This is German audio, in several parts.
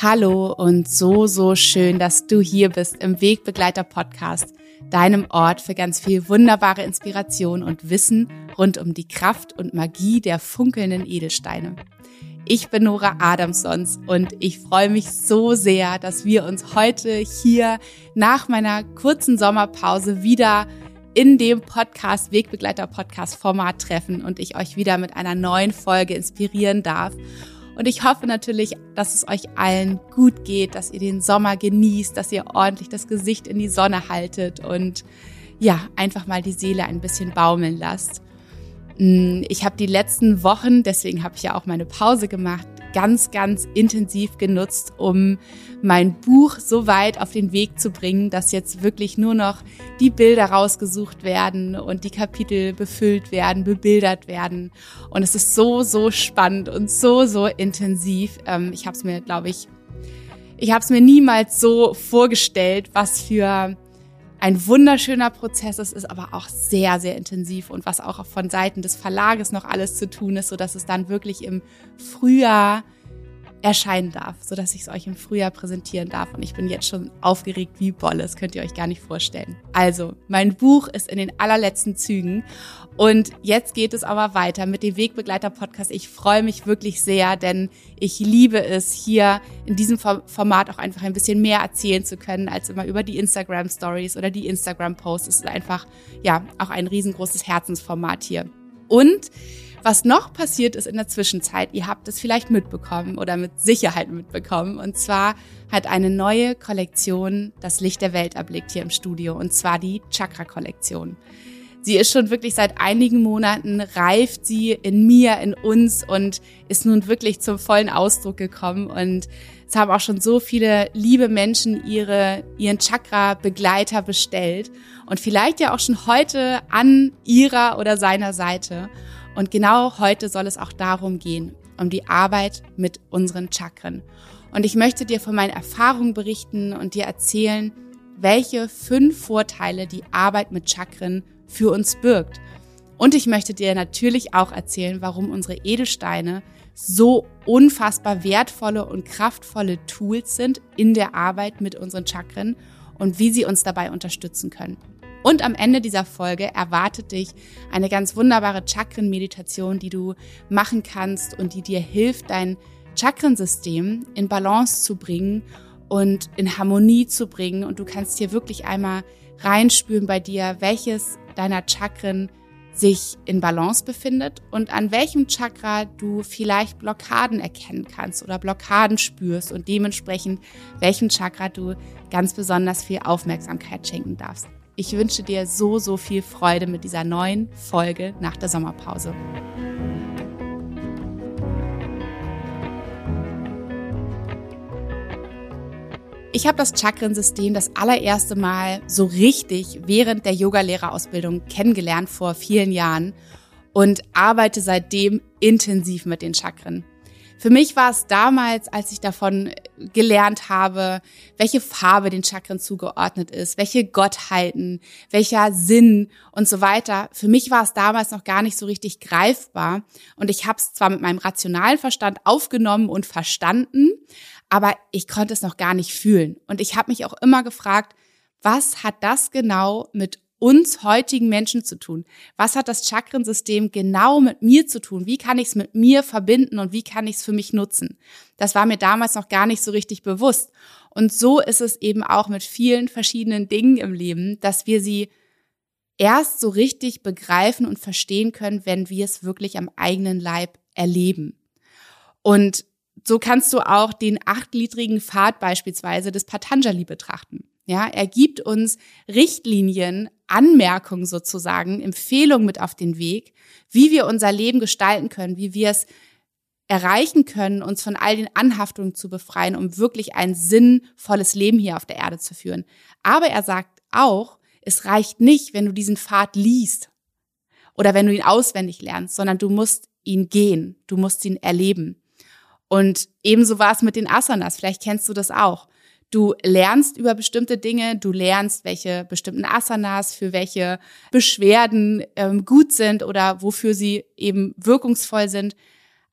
Hallo und so, so schön, dass du hier bist im Wegbegleiter Podcast, deinem Ort für ganz viel wunderbare Inspiration und Wissen rund um die Kraft und Magie der funkelnden Edelsteine. Ich bin Nora Adamsons und ich freue mich so sehr, dass wir uns heute hier nach meiner kurzen Sommerpause wieder in dem Podcast Wegbegleiter Podcast Format treffen und ich euch wieder mit einer neuen Folge inspirieren darf. Und ich hoffe natürlich, dass es euch allen gut geht, dass ihr den Sommer genießt, dass ihr ordentlich das Gesicht in die Sonne haltet und ja, einfach mal die Seele ein bisschen baumeln lasst. Mm, ich habe die letzten Wochen, deswegen habe ich ja auch meine Pause gemacht, ganz, ganz intensiv genutzt, um mein Buch so weit auf den Weg zu bringen, dass jetzt wirklich nur noch die Bilder rausgesucht werden und die Kapitel befüllt werden, bebildert werden. Und es ist so, so spannend und so, so intensiv. Ähm, ich habe es mir, glaube ich, ich habe es mir niemals so vorgestellt, was für ein wunderschöner Prozess. Ist, ist aber auch sehr, sehr intensiv und was auch von Seiten des Verlages noch alles zu tun ist, so dass es dann wirklich im Frühjahr erscheinen darf, so dass ich es euch im Frühjahr präsentieren darf. Und ich bin jetzt schon aufgeregt wie Bolle. Das könnt ihr euch gar nicht vorstellen. Also, mein Buch ist in den allerletzten Zügen. Und jetzt geht es aber weiter mit dem Wegbegleiter-Podcast. Ich freue mich wirklich sehr, denn ich liebe es, hier in diesem Format auch einfach ein bisschen mehr erzählen zu können, als immer über die Instagram-Stories oder die Instagram-Posts. Es ist einfach, ja, auch ein riesengroßes Herzensformat hier. Und was noch passiert ist in der Zwischenzeit, ihr habt es vielleicht mitbekommen oder mit Sicherheit mitbekommen. Und zwar hat eine neue Kollektion das Licht der Welt erblickt hier im Studio. Und zwar die Chakra-Kollektion. Sie ist schon wirklich seit einigen Monaten reift sie in mir, in uns und ist nun wirklich zum vollen Ausdruck gekommen. Und es haben auch schon so viele liebe Menschen ihre, ihren Chakra-Begleiter bestellt und vielleicht ja auch schon heute an ihrer oder seiner Seite. Und genau heute soll es auch darum gehen, um die Arbeit mit unseren Chakren. Und ich möchte dir von meinen Erfahrungen berichten und dir erzählen, welche fünf Vorteile die Arbeit mit Chakren für uns birgt. Und ich möchte dir natürlich auch erzählen, warum unsere Edelsteine so unfassbar wertvolle und kraftvolle Tools sind in der Arbeit mit unseren Chakren und wie sie uns dabei unterstützen können. Und am Ende dieser Folge erwartet dich eine ganz wunderbare Chakren-Meditation, die du machen kannst und die dir hilft, dein Chakrensystem in Balance zu bringen und in Harmonie zu bringen. Und du kannst hier wirklich einmal reinspüren bei dir, welches deiner Chakren sich in Balance befindet und an welchem Chakra du vielleicht Blockaden erkennen kannst oder Blockaden spürst und dementsprechend welchem Chakra du ganz besonders viel Aufmerksamkeit schenken darfst. Ich wünsche dir so, so viel Freude mit dieser neuen Folge nach der Sommerpause. Ich habe das Chakrensystem das allererste Mal so richtig während der Yogalehrerausbildung kennengelernt vor vielen Jahren und arbeite seitdem intensiv mit den Chakren. Für mich war es damals, als ich davon gelernt habe, welche Farbe den Chakren zugeordnet ist, welche Gottheiten, welcher Sinn und so weiter. Für mich war es damals noch gar nicht so richtig greifbar und ich habe es zwar mit meinem rationalen Verstand aufgenommen und verstanden, aber ich konnte es noch gar nicht fühlen. Und ich habe mich auch immer gefragt, was hat das genau mit uns heutigen Menschen zu tun? Was hat das Chakrensystem genau mit mir zu tun? Wie kann ich es mit mir verbinden und wie kann ich es für mich nutzen? Das war mir damals noch gar nicht so richtig bewusst. Und so ist es eben auch mit vielen verschiedenen Dingen im Leben, dass wir sie erst so richtig begreifen und verstehen können, wenn wir es wirklich am eigenen Leib erleben. Und so kannst du auch den achtliedrigen Pfad beispielsweise des Patanjali betrachten. Ja, er gibt uns Richtlinien, Anmerkungen sozusagen, Empfehlungen mit auf den Weg, wie wir unser Leben gestalten können, wie wir es erreichen können, uns von all den Anhaftungen zu befreien, um wirklich ein sinnvolles Leben hier auf der Erde zu führen. Aber er sagt auch, es reicht nicht, wenn du diesen Pfad liest oder wenn du ihn auswendig lernst, sondern du musst ihn gehen, du musst ihn erleben. Und ebenso war es mit den Asanas, vielleicht kennst du das auch. Du lernst über bestimmte Dinge, du lernst, welche bestimmten Asanas für welche Beschwerden ähm, gut sind oder wofür sie eben wirkungsvoll sind.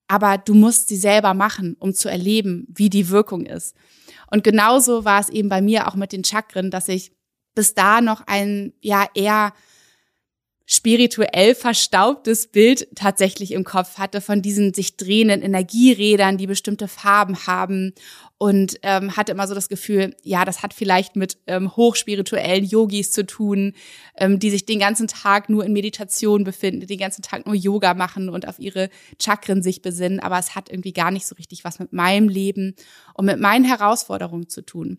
aber du musst sie selber machen, um zu erleben, wie die Wirkung ist. Und genauso war es eben bei mir auch mit den Chakren, dass ich bis da noch ein ja eher spirituell verstaubtes Bild tatsächlich im Kopf hatte von diesen sich drehenden Energierädern, die bestimmte Farben haben und ähm, hatte immer so das Gefühl, ja, das hat vielleicht mit ähm, hochspirituellen Yogis zu tun, ähm, die sich den ganzen Tag nur in Meditation befinden, den ganzen Tag nur Yoga machen und auf ihre Chakren sich besinnen, aber es hat irgendwie gar nicht so richtig was mit meinem Leben und mit meinen Herausforderungen zu tun.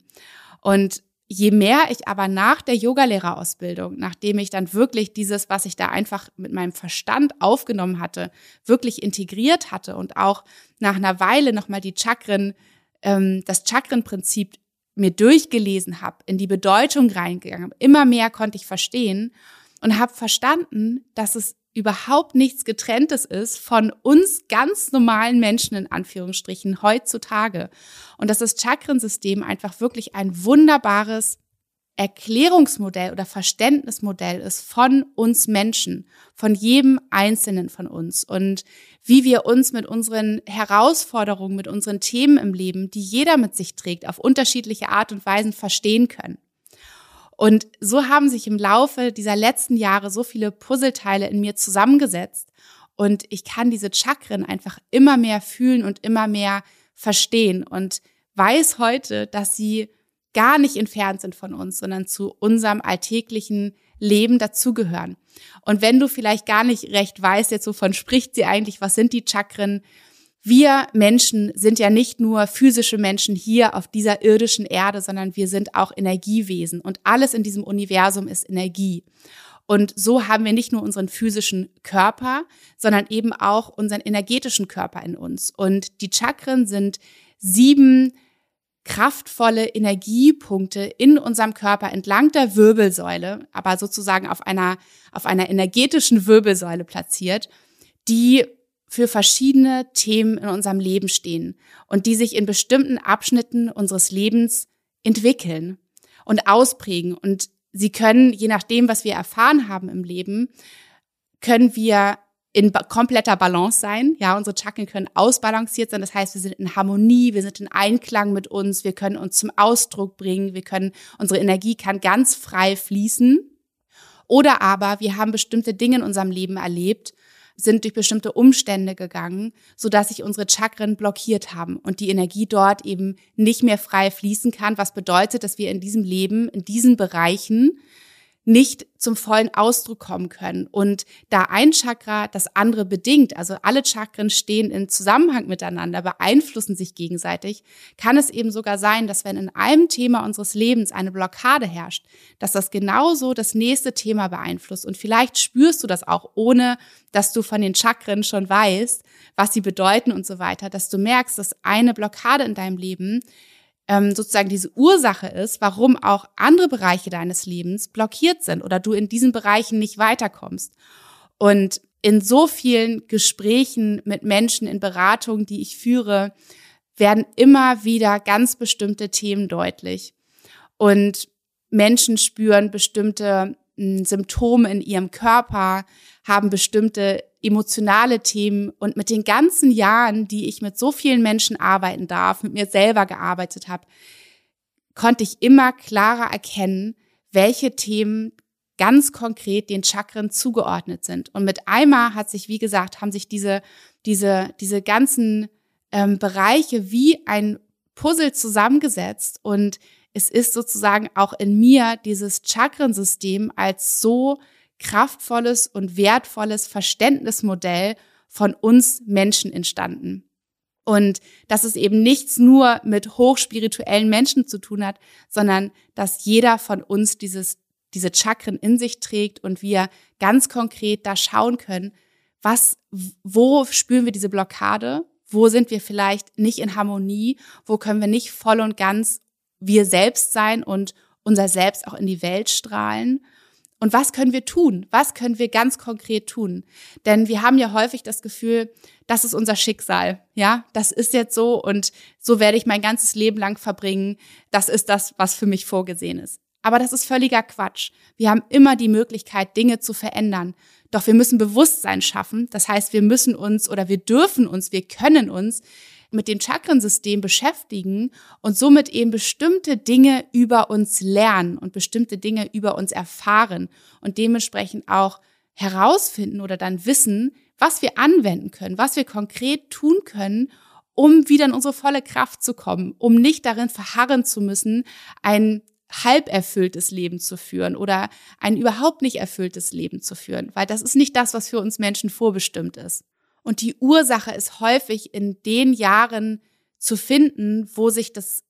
Und je mehr ich aber nach der Yogalehrerausbildung, nachdem ich dann wirklich dieses, was ich da einfach mit meinem Verstand aufgenommen hatte, wirklich integriert hatte und auch nach einer Weile nochmal die Chakren, ähm, das Chakrenprinzip mir durchgelesen habe, in die Bedeutung reingegangen immer mehr konnte ich verstehen und habe verstanden, dass es überhaupt nichts getrenntes ist von uns ganz normalen Menschen in Anführungsstrichen heutzutage. Und dass das Chakrensystem einfach wirklich ein wunderbares Erklärungsmodell oder Verständnismodell ist von uns Menschen, von jedem Einzelnen von uns und wie wir uns mit unseren Herausforderungen, mit unseren Themen im Leben, die jeder mit sich trägt, auf unterschiedliche Art und Weisen verstehen können. Und so haben sich im Laufe dieser letzten Jahre so viele Puzzleteile in mir zusammengesetzt. Und ich kann diese Chakren einfach immer mehr fühlen und immer mehr verstehen und weiß heute, dass sie gar nicht entfernt sind von uns, sondern zu unserem alltäglichen Leben dazugehören. Und wenn du vielleicht gar nicht recht weißt, jetzt wovon spricht sie eigentlich, was sind die Chakren, wir Menschen sind ja nicht nur physische Menschen hier auf dieser irdischen Erde, sondern wir sind auch Energiewesen und alles in diesem Universum ist Energie. Und so haben wir nicht nur unseren physischen Körper, sondern eben auch unseren energetischen Körper in uns. Und die Chakren sind sieben kraftvolle Energiepunkte in unserem Körper entlang der Wirbelsäule, aber sozusagen auf einer, auf einer energetischen Wirbelsäule platziert, die für verschiedene Themen in unserem Leben stehen und die sich in bestimmten Abschnitten unseres Lebens entwickeln und ausprägen. Und sie können, je nachdem, was wir erfahren haben im Leben, können wir in kompletter Balance sein. Ja, unsere Chakren können ausbalanciert sein. Das heißt, wir sind in Harmonie, wir sind in Einklang mit uns, wir können uns zum Ausdruck bringen, wir können, unsere Energie kann ganz frei fließen. Oder aber wir haben bestimmte Dinge in unserem Leben erlebt sind durch bestimmte Umstände gegangen, so dass sich unsere Chakren blockiert haben und die Energie dort eben nicht mehr frei fließen kann, was bedeutet, dass wir in diesem Leben, in diesen Bereichen nicht zum vollen Ausdruck kommen können. Und da ein Chakra das andere bedingt, also alle Chakren stehen in Zusammenhang miteinander, beeinflussen sich gegenseitig, kann es eben sogar sein, dass wenn in einem Thema unseres Lebens eine Blockade herrscht, dass das genauso das nächste Thema beeinflusst. Und vielleicht spürst du das auch, ohne dass du von den Chakren schon weißt, was sie bedeuten und so weiter, dass du merkst, dass eine Blockade in deinem Leben ähm, sozusagen diese Ursache ist, warum auch andere Bereiche deines Lebens blockiert sind oder du in diesen Bereichen nicht weiterkommst. Und in so vielen Gesprächen mit Menschen in Beratungen, die ich führe, werden immer wieder ganz bestimmte Themen deutlich. Und Menschen spüren bestimmte hm, Symptome in ihrem Körper, haben bestimmte emotionale Themen und mit den ganzen Jahren, die ich mit so vielen Menschen arbeiten darf, mit mir selber gearbeitet habe, konnte ich immer klarer erkennen, welche Themen ganz konkret den Chakren zugeordnet sind. Und mit einmal hat sich, wie gesagt, haben sich diese, diese, diese ganzen ähm, Bereiche wie ein Puzzle zusammengesetzt und es ist sozusagen auch in mir dieses Chakrensystem als so kraftvolles und wertvolles Verständnismodell von uns Menschen entstanden. Und dass es eben nichts nur mit hochspirituellen Menschen zu tun hat, sondern dass jeder von uns dieses, diese Chakren in sich trägt und wir ganz konkret da schauen können, was, wo spüren wir diese Blockade? Wo sind wir vielleicht nicht in Harmonie? Wo können wir nicht voll und ganz wir selbst sein und unser Selbst auch in die Welt strahlen? Und was können wir tun? Was können wir ganz konkret tun? Denn wir haben ja häufig das Gefühl, das ist unser Schicksal. Ja, das ist jetzt so und so werde ich mein ganzes Leben lang verbringen. Das ist das, was für mich vorgesehen ist. Aber das ist völliger Quatsch. Wir haben immer die Möglichkeit, Dinge zu verändern. Doch wir müssen Bewusstsein schaffen. Das heißt, wir müssen uns oder wir dürfen uns, wir können uns mit dem Chakrensystem beschäftigen und somit eben bestimmte Dinge über uns lernen und bestimmte Dinge über uns erfahren und dementsprechend auch herausfinden oder dann wissen, was wir anwenden können, was wir konkret tun können, um wieder in unsere volle Kraft zu kommen, um nicht darin verharren zu müssen, ein halb erfülltes Leben zu führen oder ein überhaupt nicht erfülltes Leben zu führen, weil das ist nicht das, was für uns Menschen vorbestimmt ist. Und die Ursache ist häufig in den Jahren zu finden, wo sich das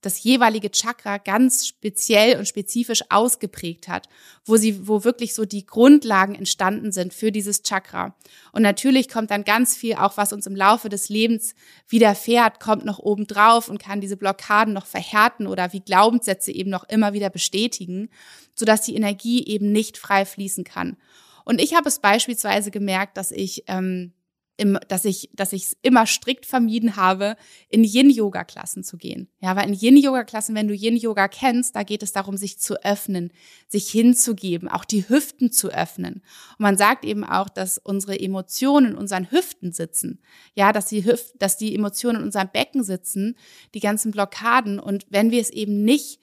das jeweilige Chakra ganz speziell und spezifisch ausgeprägt hat, wo sie, wo wirklich so die Grundlagen entstanden sind für dieses Chakra. Und natürlich kommt dann ganz viel auch, was uns im Laufe des Lebens widerfährt, kommt noch oben drauf und kann diese Blockaden noch verhärten oder wie Glaubenssätze eben noch immer wieder bestätigen, sodass die Energie eben nicht frei fließen kann. Und ich habe es beispielsweise gemerkt, dass ich ähm, im, dass ich, dass ich es immer strikt vermieden habe, in Yin-Yoga-Klassen zu gehen. Ja, weil in Yin-Yoga-Klassen, wenn du Yin-Yoga kennst, da geht es darum, sich zu öffnen, sich hinzugeben, auch die Hüften zu öffnen. Und man sagt eben auch, dass unsere Emotionen in unseren Hüften sitzen. Ja, dass die Hüft, dass die Emotionen in unserem Becken sitzen, die ganzen Blockaden. Und wenn wir es eben nicht,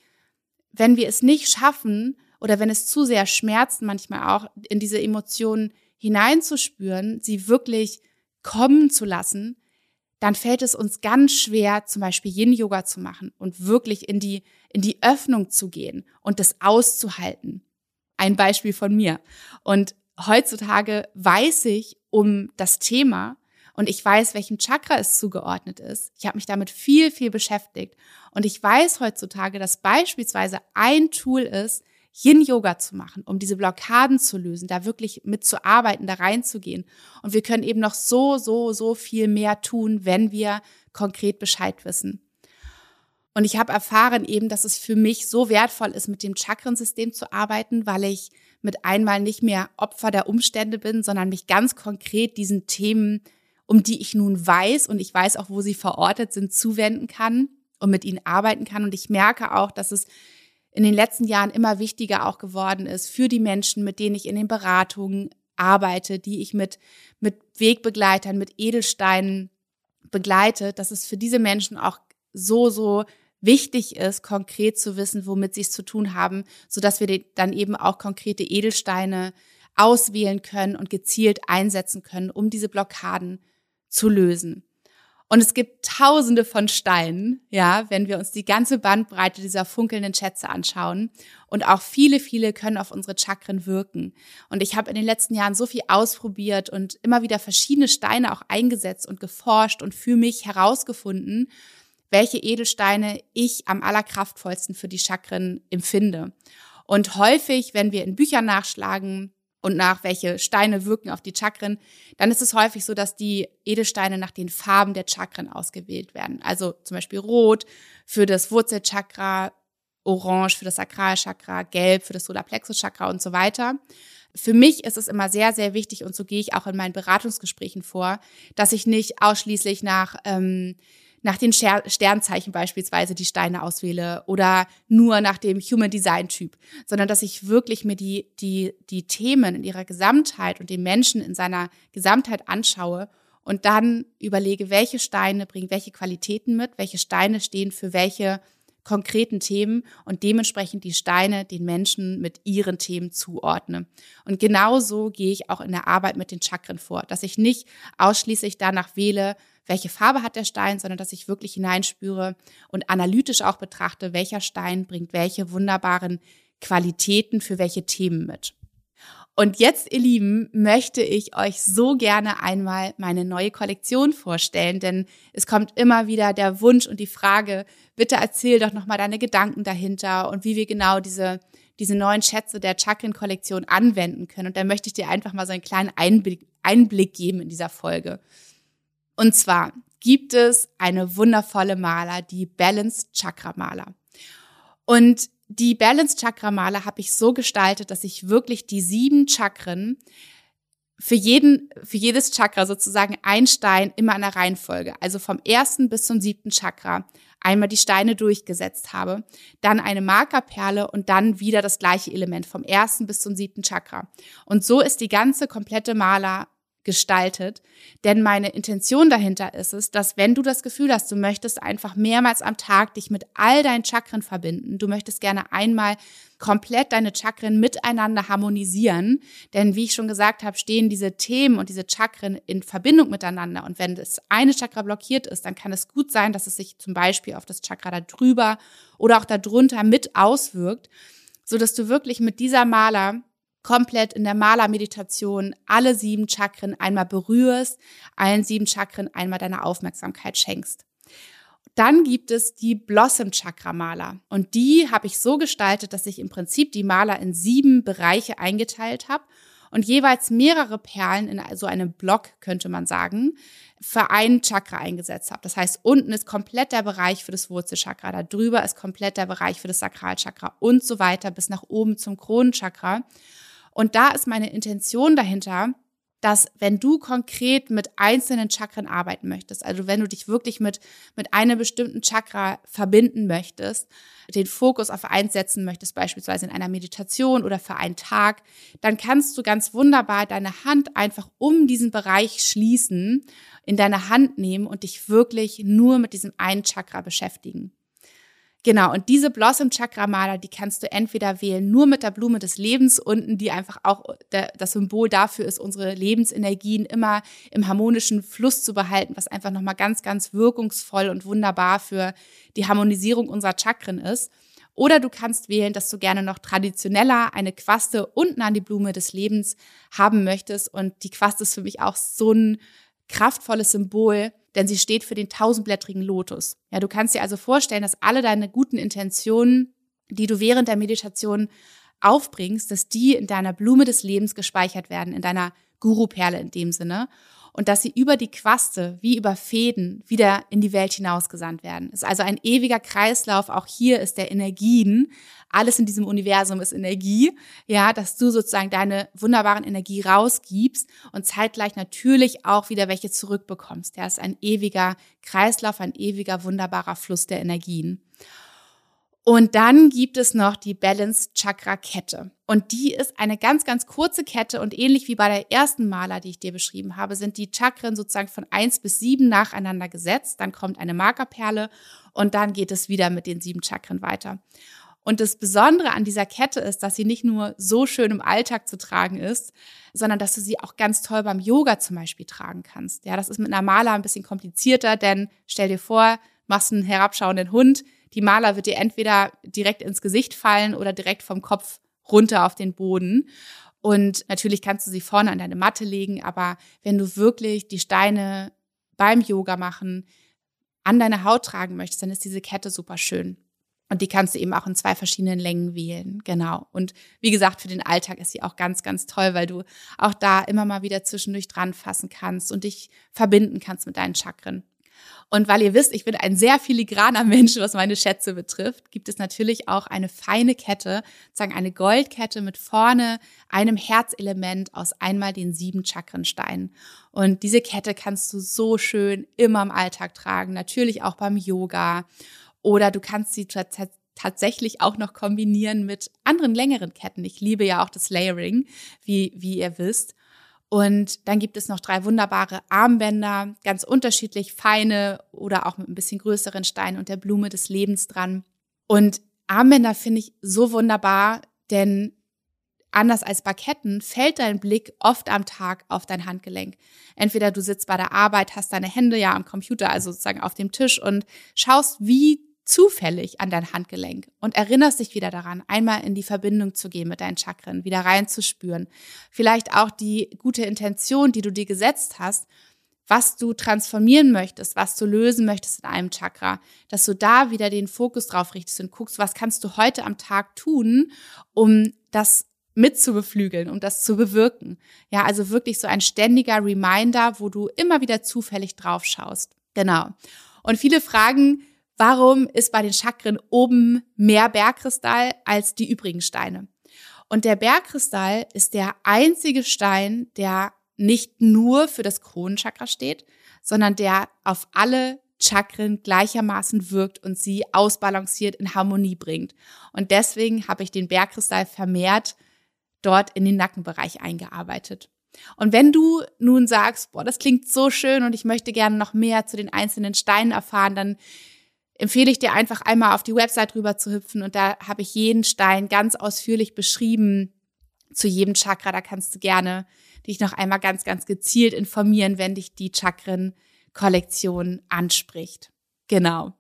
wenn wir es nicht schaffen, oder wenn es zu sehr schmerzt, manchmal auch in diese Emotionen hineinzuspüren, sie wirklich kommen zu lassen, dann fällt es uns ganz schwer, zum Beispiel Yin-Yoga zu machen und wirklich in die, in die Öffnung zu gehen und das auszuhalten. Ein Beispiel von mir. Und heutzutage weiß ich um das Thema und ich weiß, welchem Chakra es zugeordnet ist. Ich habe mich damit viel, viel beschäftigt. Und ich weiß heutzutage, dass beispielsweise ein Tool ist, Yin-Yoga zu machen, um diese Blockaden zu lösen, da wirklich mitzuarbeiten, da reinzugehen. Und wir können eben noch so, so, so viel mehr tun, wenn wir konkret Bescheid wissen. Und ich habe erfahren eben, dass es für mich so wertvoll ist, mit dem Chakrensystem zu arbeiten, weil ich mit einmal nicht mehr Opfer der Umstände bin, sondern mich ganz konkret diesen Themen, um die ich nun weiß und ich weiß auch, wo sie verortet sind, zuwenden kann und mit ihnen arbeiten kann. Und ich merke auch, dass es in den letzten Jahren immer wichtiger auch geworden ist für die Menschen, mit denen ich in den Beratungen arbeite, die ich mit, mit Wegbegleitern, mit Edelsteinen begleite, dass es für diese Menschen auch so, so wichtig ist, konkret zu wissen, womit sie es zu tun haben, so dass wir dann eben auch konkrete Edelsteine auswählen können und gezielt einsetzen können, um diese Blockaden zu lösen. Und es gibt tausende von Steinen, ja, wenn wir uns die ganze Bandbreite dieser funkelnden Schätze anschauen. Und auch viele, viele können auf unsere Chakren wirken. Und ich habe in den letzten Jahren so viel ausprobiert und immer wieder verschiedene Steine auch eingesetzt und geforscht und für mich herausgefunden, welche Edelsteine ich am allerkraftvollsten für die Chakren empfinde. Und häufig, wenn wir in Büchern nachschlagen, und nach welche Steine wirken auf die Chakren, dann ist es häufig so, dass die Edelsteine nach den Farben der Chakren ausgewählt werden. Also zum Beispiel Rot für das Wurzelchakra, Orange für das Sakralchakra, Gelb für das Solarplexuschakra und so weiter. Für mich ist es immer sehr, sehr wichtig und so gehe ich auch in meinen Beratungsgesprächen vor, dass ich nicht ausschließlich nach ähm, nach den Sternzeichen beispielsweise die Steine auswähle oder nur nach dem Human Design Typ, sondern dass ich wirklich mir die, die, die Themen in ihrer Gesamtheit und den Menschen in seiner Gesamtheit anschaue und dann überlege, welche Steine bringen welche Qualitäten mit, welche Steine stehen für welche konkreten Themen und dementsprechend die Steine den Menschen mit ihren Themen zuordne. Und genauso gehe ich auch in der Arbeit mit den Chakren vor, dass ich nicht ausschließlich danach wähle, welche Farbe hat der Stein, sondern dass ich wirklich hineinspüre und analytisch auch betrachte, welcher Stein bringt welche wunderbaren Qualitäten für welche Themen mit. Und jetzt, ihr Lieben, möchte ich euch so gerne einmal meine neue Kollektion vorstellen, denn es kommt immer wieder der Wunsch und die Frage, bitte erzähl doch nochmal deine Gedanken dahinter und wie wir genau diese, diese neuen Schätze der Chakren-Kollektion anwenden können. Und da möchte ich dir einfach mal so einen kleinen Einblick, Einblick geben in dieser Folge. Und zwar gibt es eine wundervolle Maler, die Balanced Chakra Maler. Und die Balanced Chakra Maler habe ich so gestaltet, dass ich wirklich die sieben Chakren für jeden, für jedes Chakra sozusagen ein Stein immer in der Reihenfolge, also vom ersten bis zum siebten Chakra einmal die Steine durchgesetzt habe, dann eine Markerperle und dann wieder das gleiche Element vom ersten bis zum siebten Chakra. Und so ist die ganze komplette Maler gestaltet. Denn meine Intention dahinter ist es, dass wenn du das Gefühl hast, du möchtest einfach mehrmals am Tag dich mit all deinen Chakren verbinden, du möchtest gerne einmal komplett deine Chakren miteinander harmonisieren. Denn wie ich schon gesagt habe, stehen diese Themen und diese Chakren in Verbindung miteinander. Und wenn das eine Chakra blockiert ist, dann kann es gut sein, dass es sich zum Beispiel auf das Chakra da drüber oder auch darunter mit auswirkt, so dass du wirklich mit dieser Maler komplett in der Malermeditation alle sieben Chakren einmal berührst, allen sieben Chakren einmal deine Aufmerksamkeit schenkst. Dann gibt es die Blossom Chakra Maler und die habe ich so gestaltet, dass ich im Prinzip die Maler in sieben Bereiche eingeteilt habe und jeweils mehrere Perlen in so einem Block, könnte man sagen, für ein Chakra eingesetzt habe. Das heißt, unten ist komplett der Bereich für das Wurzelchakra, da drüber ist komplett der Bereich für das Sakralchakra und so weiter bis nach oben zum Kronenchakra. Und da ist meine Intention dahinter, dass wenn du konkret mit einzelnen Chakren arbeiten möchtest, also wenn du dich wirklich mit, mit einem bestimmten Chakra verbinden möchtest, den Fokus auf eins setzen möchtest, beispielsweise in einer Meditation oder für einen Tag, dann kannst du ganz wunderbar deine Hand einfach um diesen Bereich schließen, in deine Hand nehmen und dich wirklich nur mit diesem einen Chakra beschäftigen. Genau, und diese Blossom Chakra Maler, die kannst du entweder wählen nur mit der Blume des Lebens unten, die einfach auch der, das Symbol dafür ist, unsere Lebensenergien immer im harmonischen Fluss zu behalten, was einfach nochmal ganz, ganz wirkungsvoll und wunderbar für die Harmonisierung unserer Chakren ist. Oder du kannst wählen, dass du gerne noch traditioneller eine Quaste unten an die Blume des Lebens haben möchtest. Und die Quaste ist für mich auch so ein kraftvolles Symbol, denn sie steht für den tausendblättrigen Lotus. Ja, du kannst dir also vorstellen, dass alle deine guten Intentionen, die du während der Meditation aufbringst, dass die in deiner Blume des Lebens gespeichert werden, in deiner Guru-Perle in dem Sinne und dass sie über die Quaste, wie über Fäden, wieder in die Welt hinausgesandt werden. Es ist also ein ewiger Kreislauf. Auch hier ist der Energien. Alles in diesem Universum ist Energie. Ja, dass du sozusagen deine wunderbaren Energie rausgibst und zeitgleich natürlich auch wieder welche zurückbekommst. Ja, ist ein ewiger Kreislauf, ein ewiger wunderbarer Fluss der Energien. Und dann gibt es noch die Balance Chakra Kette. Und die ist eine ganz, ganz kurze Kette und ähnlich wie bei der ersten Maler, die ich dir beschrieben habe, sind die Chakren sozusagen von eins bis sieben nacheinander gesetzt. Dann kommt eine Markerperle und dann geht es wieder mit den sieben Chakren weiter. Und das Besondere an dieser Kette ist, dass sie nicht nur so schön im Alltag zu tragen ist, sondern dass du sie auch ganz toll beim Yoga zum Beispiel tragen kannst. Ja, das ist mit einer Maler ein bisschen komplizierter, denn stell dir vor, machst einen herabschauenden Hund, die Maler wird dir entweder direkt ins Gesicht fallen oder direkt vom Kopf runter auf den Boden. Und natürlich kannst du sie vorne an deine Matte legen, aber wenn du wirklich die Steine beim Yoga machen an deine Haut tragen möchtest, dann ist diese Kette super schön. Und die kannst du eben auch in zwei verschiedenen Längen wählen. Genau. Und wie gesagt, für den Alltag ist sie auch ganz, ganz toll, weil du auch da immer mal wieder zwischendurch dran fassen kannst und dich verbinden kannst mit deinen Chakren. Und weil ihr wisst, ich bin ein sehr filigraner Mensch, was meine Schätze betrifft, gibt es natürlich auch eine feine Kette, sozusagen eine Goldkette mit vorne einem Herzelement aus einmal den sieben Chakrensteinen. Und diese Kette kannst du so schön immer im Alltag tragen, natürlich auch beim Yoga. Oder du kannst sie tatsächlich auch noch kombinieren mit anderen längeren Ketten. Ich liebe ja auch das Layering, wie, wie ihr wisst. Und dann gibt es noch drei wunderbare Armbänder, ganz unterschiedlich, feine oder auch mit ein bisschen größeren Steinen und der Blume des Lebens dran. Und Armbänder finde ich so wunderbar, denn anders als Baketten fällt dein Blick oft am Tag auf dein Handgelenk. Entweder du sitzt bei der Arbeit, hast deine Hände ja am Computer, also sozusagen auf dem Tisch und schaust, wie zufällig an dein Handgelenk und erinnerst dich wieder daran, einmal in die Verbindung zu gehen mit deinen Chakren, wieder reinzuspüren. Vielleicht auch die gute Intention, die du dir gesetzt hast, was du transformieren möchtest, was du lösen möchtest in einem Chakra, dass du da wieder den Fokus drauf richtest und guckst, was kannst du heute am Tag tun, um das mitzubeflügeln, um das zu bewirken. Ja, also wirklich so ein ständiger Reminder, wo du immer wieder zufällig drauf schaust. Genau. Und viele fragen, warum ist bei den Chakren oben mehr Bergkristall als die übrigen Steine? Und der Bergkristall ist der einzige Stein, der nicht nur für das Kronenchakra steht, sondern der auf alle Chakren gleichermaßen wirkt und sie ausbalanciert in Harmonie bringt. Und deswegen habe ich den Bergkristall vermehrt dort in den Nackenbereich eingearbeitet. Und wenn du nun sagst, boah, das klingt so schön und ich möchte gerne noch mehr zu den einzelnen Steinen erfahren, dann empfehle ich dir einfach einmal auf die Website rüber zu hüpfen und da habe ich jeden Stein ganz ausführlich beschrieben zu jedem Chakra. Da kannst du gerne dich noch einmal ganz, ganz gezielt informieren, wenn dich die Chakren-Kollektion anspricht. Genau.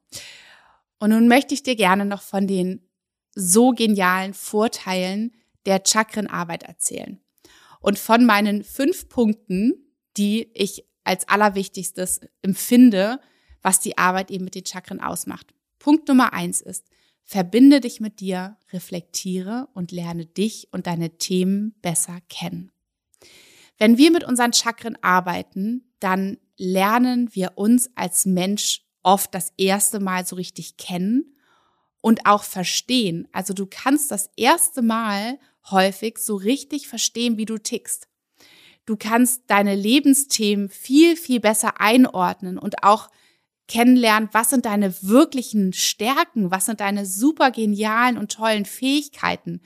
Und nun möchte ich dir gerne noch von den so genialen Vorteilen der Chakrenarbeit erzählen. Und von meinen fünf Punkten, die ich als allerwichtigstes empfinde, was die Arbeit eben mit den Chakren ausmacht. Punkt Nummer eins ist, verbinde dich mit dir, reflektiere und lerne dich und deine Themen besser kennen. Wenn wir mit unseren Chakren arbeiten, dann lernen wir uns als Mensch oft das erste Mal so richtig kennen und auch verstehen. Also du kannst das erste Mal häufig so richtig verstehen, wie du tickst. Du kannst deine Lebensthemen viel, viel besser einordnen und auch kennenlernen, was sind deine wirklichen Stärken, was sind deine super genialen und tollen Fähigkeiten,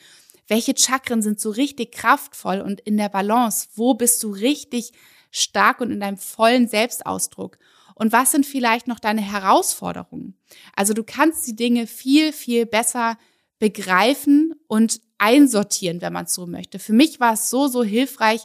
welche Chakren sind so richtig kraftvoll und in der Balance, wo bist du richtig stark und in deinem vollen Selbstausdruck und was sind vielleicht noch deine Herausforderungen. Also du kannst die Dinge viel, viel besser begreifen und einsortieren, wenn man es so möchte. Für mich war es so, so hilfreich,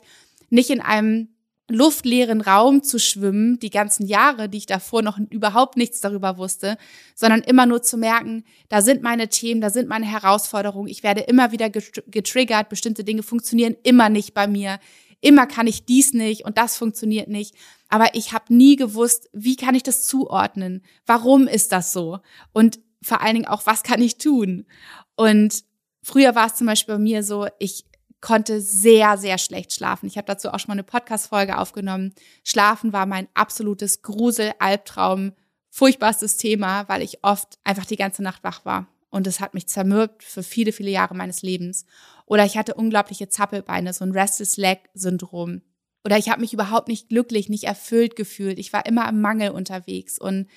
nicht in einem luftleeren Raum zu schwimmen, die ganzen Jahre, die ich davor noch überhaupt nichts darüber wusste, sondern immer nur zu merken, da sind meine Themen, da sind meine Herausforderungen, ich werde immer wieder getriggert, bestimmte Dinge funktionieren immer nicht bei mir, immer kann ich dies nicht und das funktioniert nicht, aber ich habe nie gewusst, wie kann ich das zuordnen, warum ist das so? Und vor allen Dingen auch, was kann ich tun? Und früher war es zum Beispiel bei mir so, ich konnte sehr, sehr schlecht schlafen. Ich habe dazu auch schon mal eine Podcast-Folge aufgenommen. Schlafen war mein absolutes Grusel, Albtraum, furchtbarstes Thema, weil ich oft einfach die ganze Nacht wach war. Und es hat mich zermürbt für viele, viele Jahre meines Lebens. Oder ich hatte unglaubliche Zappelbeine, so ein Restless Leg-Syndrom. Oder ich habe mich überhaupt nicht glücklich, nicht erfüllt gefühlt. Ich war immer im Mangel unterwegs. Und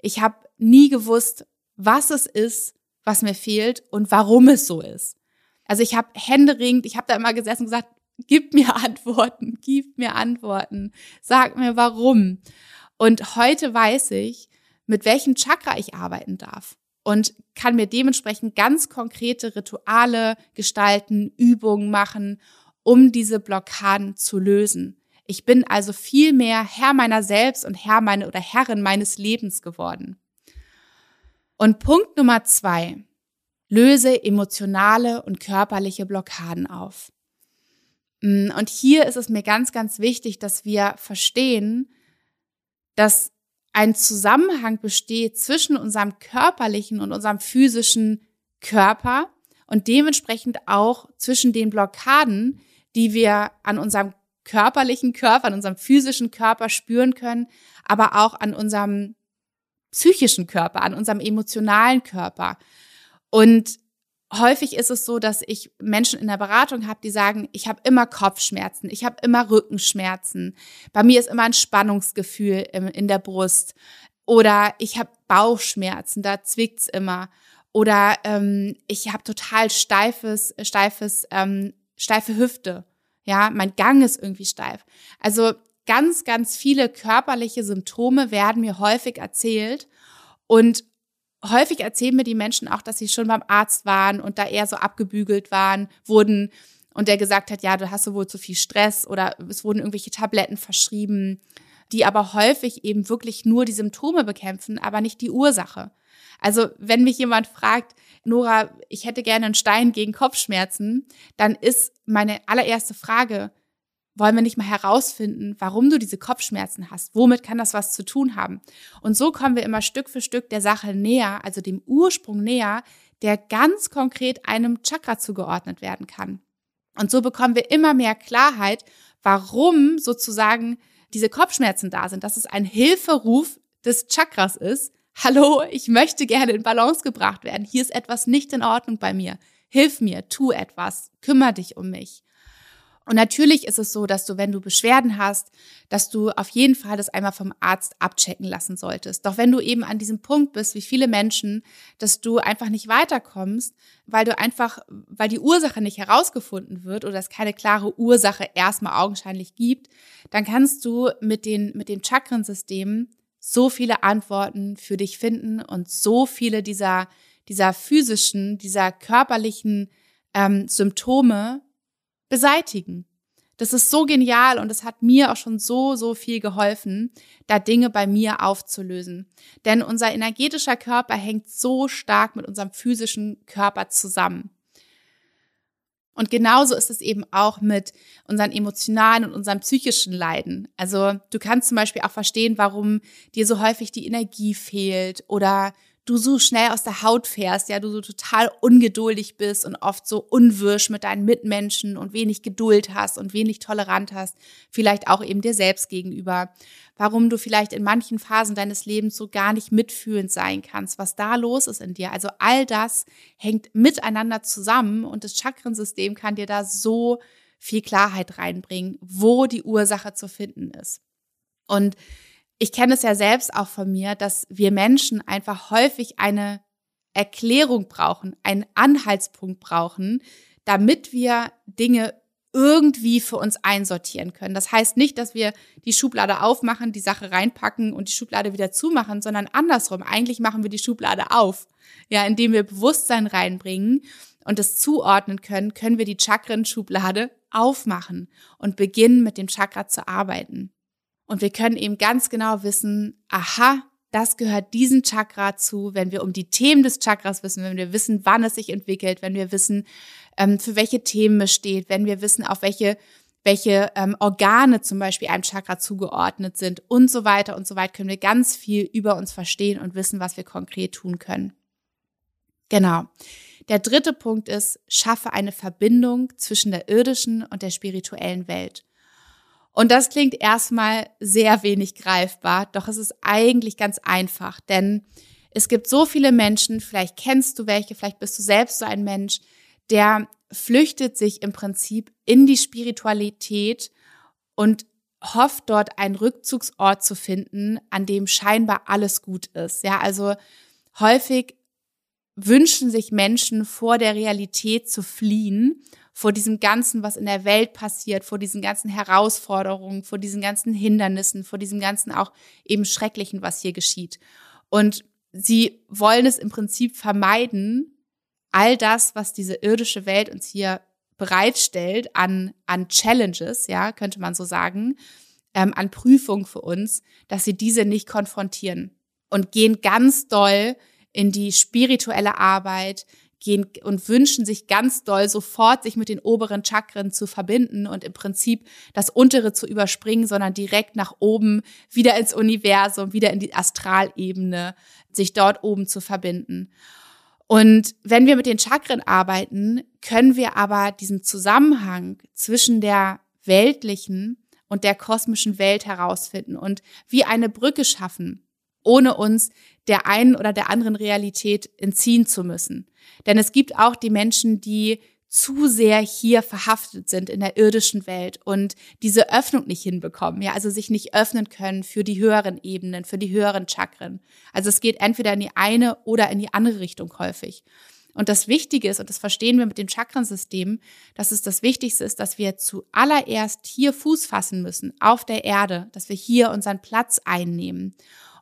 ich habe nie gewusst, was es ist, was mir fehlt und warum es so ist. Also ich habe händeringend, ich habe da immer gesessen und gesagt, gib mir Antworten, gib mir Antworten, sag mir warum. Und heute weiß ich, mit welchem Chakra ich arbeiten darf und kann mir dementsprechend ganz konkrete Rituale gestalten, Übungen machen, um diese Blockaden zu lösen. Ich bin also viel mehr Herr meiner selbst und Herr meine oder Herrin meines Lebens geworden. Und Punkt Nummer zwei löse emotionale und körperliche Blockaden auf. Mm, und hier ist es mir ganz, ganz wichtig, dass wir verstehen, dass ein Zusammenhang besteht zwischen unserem körperlichen und unserem physischen Körper und dementsprechend auch zwischen den Blockaden, die wir an unserem körperlichen Körper, an unserem physischen Körper spüren können, aber auch an unserem psychischen Körper, an unserem emotionalen Körper. Und häufig ist es so, dass ich Menschen in der Beratung habe, die sagen, ich habe immer Kopfschmerzen, ich habe immer Rückenschmerzen, bei mir ist immer ein Spannungsgefühl in der Brust. Oder ich habe Bauchschmerzen, da zwickt's immer. Oder ähm, ich habe total steifes, steifes, ähm, steife Hüfte, ja, mein Gang ist irgendwie steif. Also ganz, ganz viele körperliche Symptome werden mir häufig erzählt. Und häufig erzählen mir die Menschen auch, dass sie schon beim Arzt waren und da eher so abgebügelt waren, wurden und der gesagt hat, ja, du hast wohl zu viel Stress oder es wurden irgendwelche Tabletten verschrieben, die aber häufig eben wirklich nur die Symptome bekämpfen, aber nicht die Ursache. Also wenn mich jemand fragt, Nora, ich hätte gerne einen Stein gegen Kopfschmerzen, dann ist meine allererste Frage, wollen wir nicht mal herausfinden, warum du diese Kopfschmerzen hast? Womit kann das was zu tun haben? Und so kommen wir immer Stück für Stück der Sache näher, also dem Ursprung näher, der ganz konkret einem Chakra zugeordnet werden kann. Und so bekommen wir immer mehr Klarheit, warum sozusagen diese Kopfschmerzen da sind, dass es ein Hilferuf des Chakras ist. Hallo, ich möchte gerne in Balance gebracht werden. Hier ist etwas nicht in Ordnung bei mir. Hilf mir, tu etwas, kümmere dich um mich. Und natürlich ist es so, dass du, wenn du Beschwerden hast, dass du auf jeden Fall das einmal vom Arzt abchecken lassen solltest. Doch wenn du eben an diesem Punkt bist, wie viele Menschen, dass du einfach nicht weiterkommst, weil du einfach, weil die Ursache nicht herausgefunden wird oder es keine klare Ursache erstmal augenscheinlich gibt, dann kannst du mit den, mit dem Chakrensystem so viele Antworten für dich finden und so viele dieser, dieser physischen, dieser körperlichen ähm, Symptome beseitigen. Das ist so genial und es hat mir auch schon so, so viel geholfen, da Dinge bei mir aufzulösen. Denn unser energetischer Körper hängt so stark mit unserem physischen Körper zusammen. Und genauso ist es eben auch mit unseren emotionalen und unseren psychischen Leiden. Also du kannst zum Beispiel auch verstehen, warum dir so häufig die Energie fehlt oder du so schnell aus der Haut fährst, ja, du so total ungeduldig bist und oft so unwirsch mit deinen Mitmenschen und wenig Geduld hast und wenig tolerant hast, vielleicht auch eben dir selbst gegenüber. Warum du vielleicht in manchen Phasen deines Lebens so gar nicht mitfühlend sein kannst, was da los ist in dir. Also all das hängt miteinander zusammen und das Chakrensystem kann dir da so viel Klarheit reinbringen, wo die Ursache zu finden ist. Und ich kenne es ja selbst auch von mir, dass wir Menschen einfach häufig eine Erklärung brauchen, einen Anhaltspunkt brauchen, damit wir Dinge irgendwie für uns einsortieren können. Das heißt nicht, dass wir die Schublade aufmachen, die Sache reinpacken und die Schublade wieder zumachen, sondern andersrum. Eigentlich machen wir die Schublade auf. Ja, indem wir Bewusstsein reinbringen und es zuordnen können, können wir die Chakren-Schublade aufmachen und beginnen mit dem Chakra zu arbeiten. Und wir können eben ganz genau wissen, aha, das gehört diesem Chakra zu, wenn wir um die Themen des Chakras wissen, wenn wir wissen, wann es sich entwickelt, wenn wir wissen, ähm, für welche Themen es steht, wenn wir wissen, auf welche welche ähm, Organe zum Beispiel einem Chakra zugeordnet sind und so weiter und so weiter, können wir ganz viel über uns verstehen und wissen, was wir konkret tun können. Genau. Der dritte Punkt ist, schaffe eine Verbindung zwischen der irdischen und der spirituellen Welt. Und das klingt erstmal sehr wenig greifbar, doch es ist eigentlich ganz einfach, denn es gibt so viele Menschen, vielleicht kennst du welche, vielleicht bist du selbst so ein Mensch, der flüchtet sich im Prinzip in die Spiritualität und hofft dort einen Rückzugsort zu finden, an dem scheinbar alles gut ist. Ja, also häufig wünschen sich Menschen vor der Realität zu fliehen vor diesem Ganzen, was in der Welt passiert, vor diesen ganzen Herausforderungen, vor diesen ganzen Hindernissen, vor diesem ganzen auch eben Schrecklichen, was hier geschieht. Und sie wollen es im Prinzip vermeiden, all das, was diese irdische Welt uns hier bereitstellt an, an Challenges, ja, könnte man so sagen, ähm, an Prüfungen für uns, dass sie diese nicht konfrontieren und gehen ganz doll in die spirituelle Arbeit, gehen und wünschen sich ganz doll sofort, sich mit den oberen Chakren zu verbinden und im Prinzip das untere zu überspringen, sondern direkt nach oben, wieder ins Universum, wieder in die Astralebene, sich dort oben zu verbinden. Und wenn wir mit den Chakren arbeiten, können wir aber diesen Zusammenhang zwischen der weltlichen und der kosmischen Welt herausfinden und wie eine Brücke schaffen, ohne uns der einen oder der anderen Realität entziehen zu müssen. Denn es gibt auch die Menschen, die zu sehr hier verhaftet sind in der irdischen Welt und diese Öffnung nicht hinbekommen, ja, also sich nicht öffnen können für die höheren Ebenen, für die höheren Chakren. Also es geht entweder in die eine oder in die andere Richtung häufig. Und das Wichtige ist, und das verstehen wir mit dem Chakrensystem, dass es das Wichtigste ist, dass wir zuallererst hier Fuß fassen müssen, auf der Erde, dass wir hier unseren Platz einnehmen,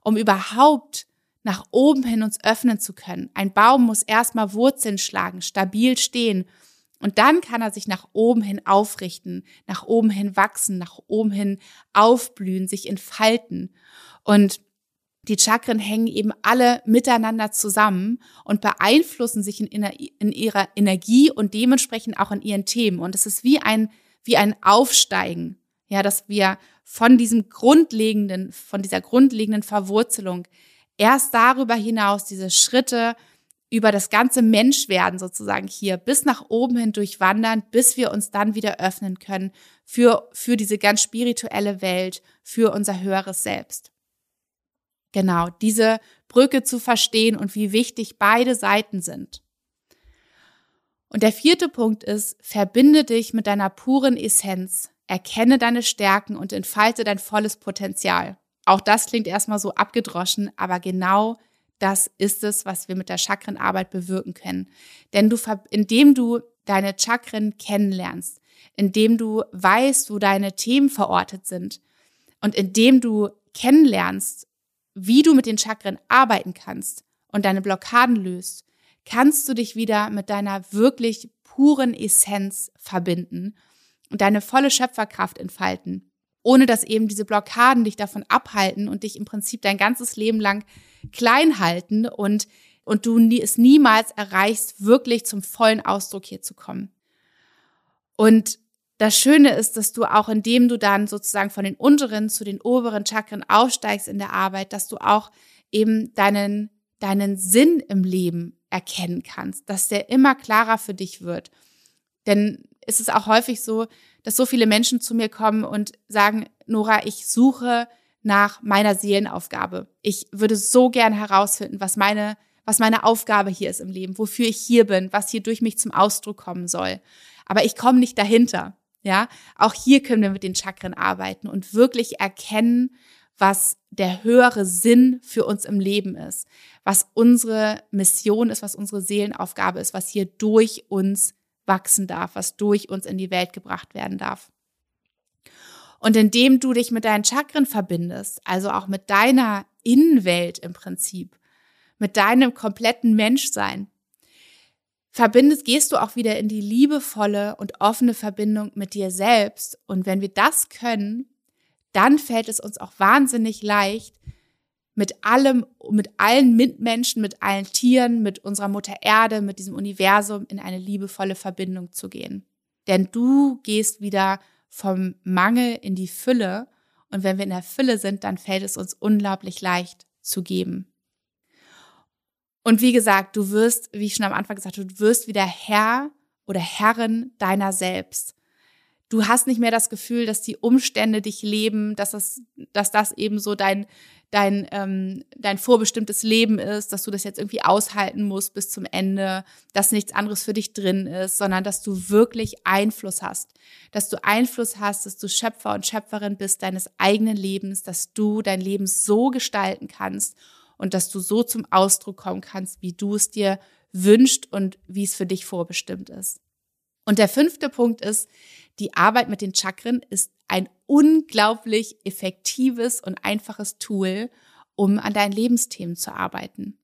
um überhaupt nach oben hin uns öffnen zu können. Ein Baum muss erstmal Wurzeln schlagen, stabil stehen. Und dann kann er sich nach oben hin aufrichten, nach oben hin wachsen, nach oben hin aufblühen, sich entfalten. Und die Chakren hängen eben alle miteinander zusammen und beeinflussen sich in, in, ihrer Energie und dementsprechend auch in ihren Themen. Und es ist wie ein, wie ein Aufsteigen. Ja, dass wir von diesem grundlegenden, von dieser grundlegenden Verwurzelung erst darüber hinaus diese Schritte über das ganze Menschwerden sozusagen hier bis nach oben hin durchwandern, bis wir uns dann wieder öffnen können für, für diese ganz spirituelle Welt, für unser höheres Selbst. Genau, diese Brücke zu verstehen und wie wichtig beide Seiten sind. Und der vierte Punkt ist, verbinde dich mit deiner puren Essenz, erkenne deine Stärken und entfalte dein volles Potenzial. Auch das klingt erstmal so abgedroschen, aber genau das ist es, was wir mit der Chakrenarbeit bewirken können. Denn du, indem du deine Chakren kennenlernst, indem du weißt, wo deine Themen verortet sind und indem du kennenlernst, wie du mit den Chakren arbeiten kannst und deine Blockaden löst, kannst du dich wieder mit deiner wirklich puren Essenz verbinden und deine volle Schöpferkraft entfalten, ohne dass eben diese Blockaden dich davon abhalten und dich im Prinzip dein ganzes Leben lang klein halten und, und du nie, es niemals erreichst, wirklich zum vollen Ausdruck hier zu kommen. Und das Schöne ist, dass du auch, indem du dann sozusagen von den unteren zu den oberen Chakren aufsteigst in der Arbeit, dass du auch eben deinen, deinen Sinn im Leben erkennen kannst, dass der immer klarer für dich wird. Denn es ist auch häufig so, dass so viele Menschen zu mir kommen und sagen, Nora, ich suche nach meiner Seelenaufgabe. Ich würde so gern herausfinden, was meine, was meine Aufgabe hier ist im Leben, wofür ich hier bin, was hier durch mich zum Ausdruck kommen soll. Aber ich komme nicht dahinter. Ja, auch hier können wir mit den Chakren arbeiten und wirklich erkennen, was der höhere Sinn für uns im Leben ist, was unsere Mission ist, was unsere Seelenaufgabe ist, was hier durch uns wachsen darf, was durch uns in die Welt gebracht werden darf. Und indem du dich mit deinen Chakren verbindest, also auch mit deiner Innenwelt im Prinzip, mit deinem kompletten Menschsein, verbindest, gehst du auch wieder in die liebevolle und offene Verbindung mit dir selbst. Und wenn wir das können, dann fällt es uns auch wahnsinnig leicht, mit allem, mit allen Mitmenschen, mit allen Tieren, mit unserer Mutter Erde, mit diesem Universum in eine liebevolle Verbindung zu gehen. Denn du gehst wieder vom Mangel in die Fülle. Und wenn wir in der Fülle sind, dann fällt es uns unglaublich leicht zu geben. Und wie gesagt, du wirst, wie ich schon am Anfang gesagt habe, du wirst wieder Herr oder Herrin deiner selbst. Du hast nicht mehr das Gefühl, dass die Umstände dich leben, dass das, dass das eben so dein, dein, ähm, dein vorbestimmtes Leben ist, dass du das jetzt irgendwie aushalten musst bis zum Ende, dass nichts anderes für dich drin ist, sondern dass du wirklich Einfluss hast. Dass du Einfluss hast, dass du Schöpfer und Schöpferin bist deines eigenen Lebens, dass du dein Leben so gestalten kannst und dass du so zum Ausdruck kommen kannst, wie du es dir wünscht und wie es für dich vorbestimmt ist. Und der fünfte Punkt ist, die Arbeit mit den Chakren ist ein unglaublich effektives und einfaches Tool, um an deinen Lebensthemen zu arbeiten.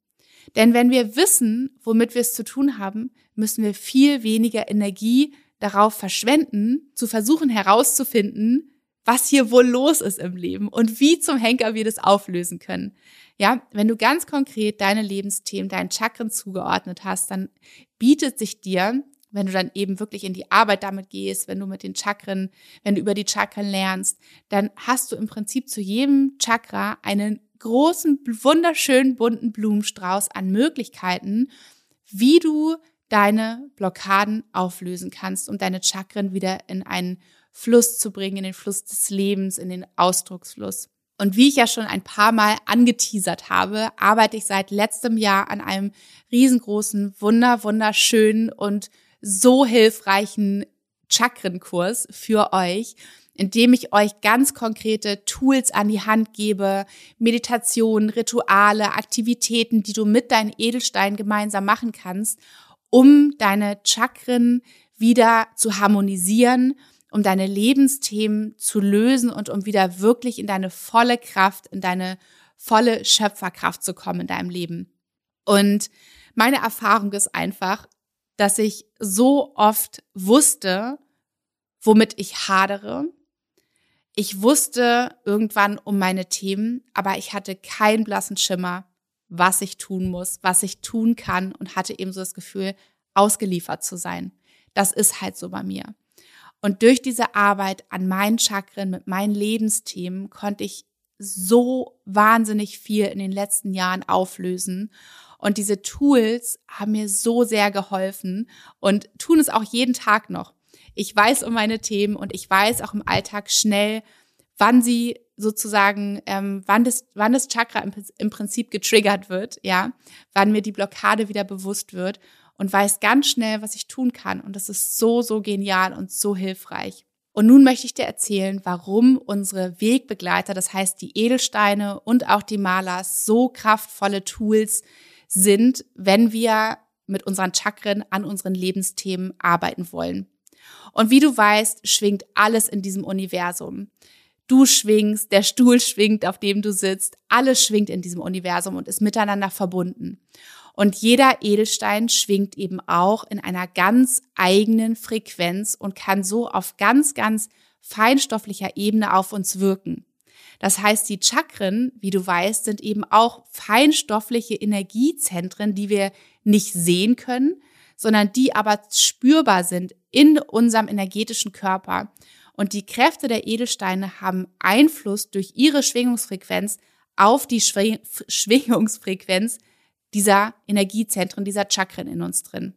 Denn wenn wir wissen, womit wir es zu tun haben, müssen wir viel weniger Energie darauf verschwenden, zu versuchen herauszufinden, was hier wohl los ist im Leben und wie zum Henker wir das auflösen können. Ja, wenn du ganz konkret deine Lebensthemen, deinen Chakren zugeordnet hast, dann bietet sich dir wenn du dann eben wirklich in die Arbeit damit gehst, wenn du mit den Chakren, wenn du über die Chakren lernst, dann hast du im Prinzip zu jedem Chakra einen großen, wunderschönen bunten Blumenstrauß an Möglichkeiten, wie du deine Blockaden auflösen kannst, um deine Chakren wieder in einen Fluss zu bringen, in den Fluss des Lebens, in den Ausdrucksfluss. Und wie ich ja schon ein paar Mal angeteasert habe, arbeite ich seit letztem Jahr an einem riesengroßen, wunder, wunderschönen und so hilfreichen Chakrenkurs für euch, indem ich euch ganz konkrete Tools an die Hand gebe, Meditationen, Rituale, Aktivitäten, die du mit deinen Edelsteinen gemeinsam machen kannst, um deine Chakren wieder zu harmonisieren, um deine Lebensthemen zu lösen und um wieder wirklich in deine volle Kraft, in deine volle Schöpferkraft zu kommen in deinem Leben. Und meine Erfahrung ist einfach, dass ich so oft wusste, womit ich hadere. Ich wusste irgendwann um meine Themen, aber ich hatte keinen blassen Schimmer, was ich tun muss, was ich tun kann und hatte eben so das Gefühl, ausgeliefert zu sein. Das ist halt so bei mir. Und durch diese Arbeit an meinen Chakren mit meinen Lebensthemen konnte ich so wahnsinnig viel in den letzten Jahren auflösen und diese Tools haben mir so sehr geholfen und tun es auch jeden Tag noch. Ich weiß um meine Themen und ich weiß auch im Alltag schnell, wann sie sozusagen, ähm, wann das, wann das Chakra im, im Prinzip getriggert wird, ja, wann mir die Blockade wieder bewusst wird. und weiß ganz schnell, was ich tun kann. Und das ist so, so genial und so hilfreich. Und nun möchte ich dir erzählen, warum unsere Wegbegleiter, das heißt die Edelsteine und auch die Malers, so kraftvolle Tools sind, wenn wir mit unseren Chakren an unseren Lebensthemen arbeiten wollen. Und wie du weißt, schwingt alles in diesem Universum. Du schwingst, der Stuhl schwingt, auf dem du sitzt, alles schwingt in diesem Universum und ist miteinander verbunden. Und jeder Edelstein schwingt eben auch in einer ganz eigenen Frequenz und kann so auf ganz, ganz feinstofflicher Ebene auf uns wirken. Das heißt, die Chakren, wie du weißt, sind eben auch feinstoffliche Energiezentren, die wir nicht sehen können, sondern die aber spürbar sind in unserem energetischen Körper. Und die Kräfte der Edelsteine haben Einfluss durch ihre Schwingungsfrequenz auf die Schwingungsfrequenz dieser Energiezentren, dieser Chakren in uns drin.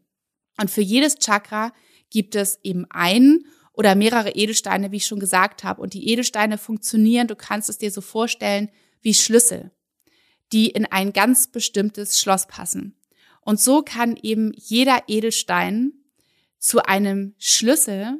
Und für jedes Chakra gibt es eben einen oder mehrere Edelsteine, wie ich schon gesagt habe. Und die Edelsteine funktionieren, du kannst es dir so vorstellen, wie Schlüssel, die in ein ganz bestimmtes Schloss passen. Und so kann eben jeder Edelstein zu einem Schlüssel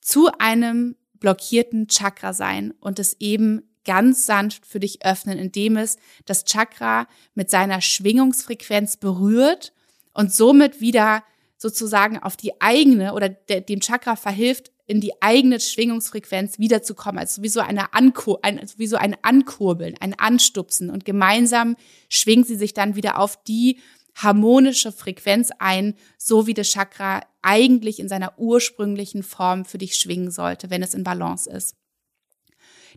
zu einem blockierten Chakra sein und es eben ganz sanft für dich öffnen, indem es das Chakra mit seiner Schwingungsfrequenz berührt und somit wieder sozusagen auf die eigene oder de, dem Chakra verhilft, in die eigene Schwingungsfrequenz wiederzukommen. Also wie so eine Ankur ein, also wie so ein Ankurbeln, ein Anstupsen. Und gemeinsam schwingt sie sich dann wieder auf die harmonische Frequenz ein, so wie das Chakra eigentlich in seiner ursprünglichen Form für dich schwingen sollte, wenn es in Balance ist.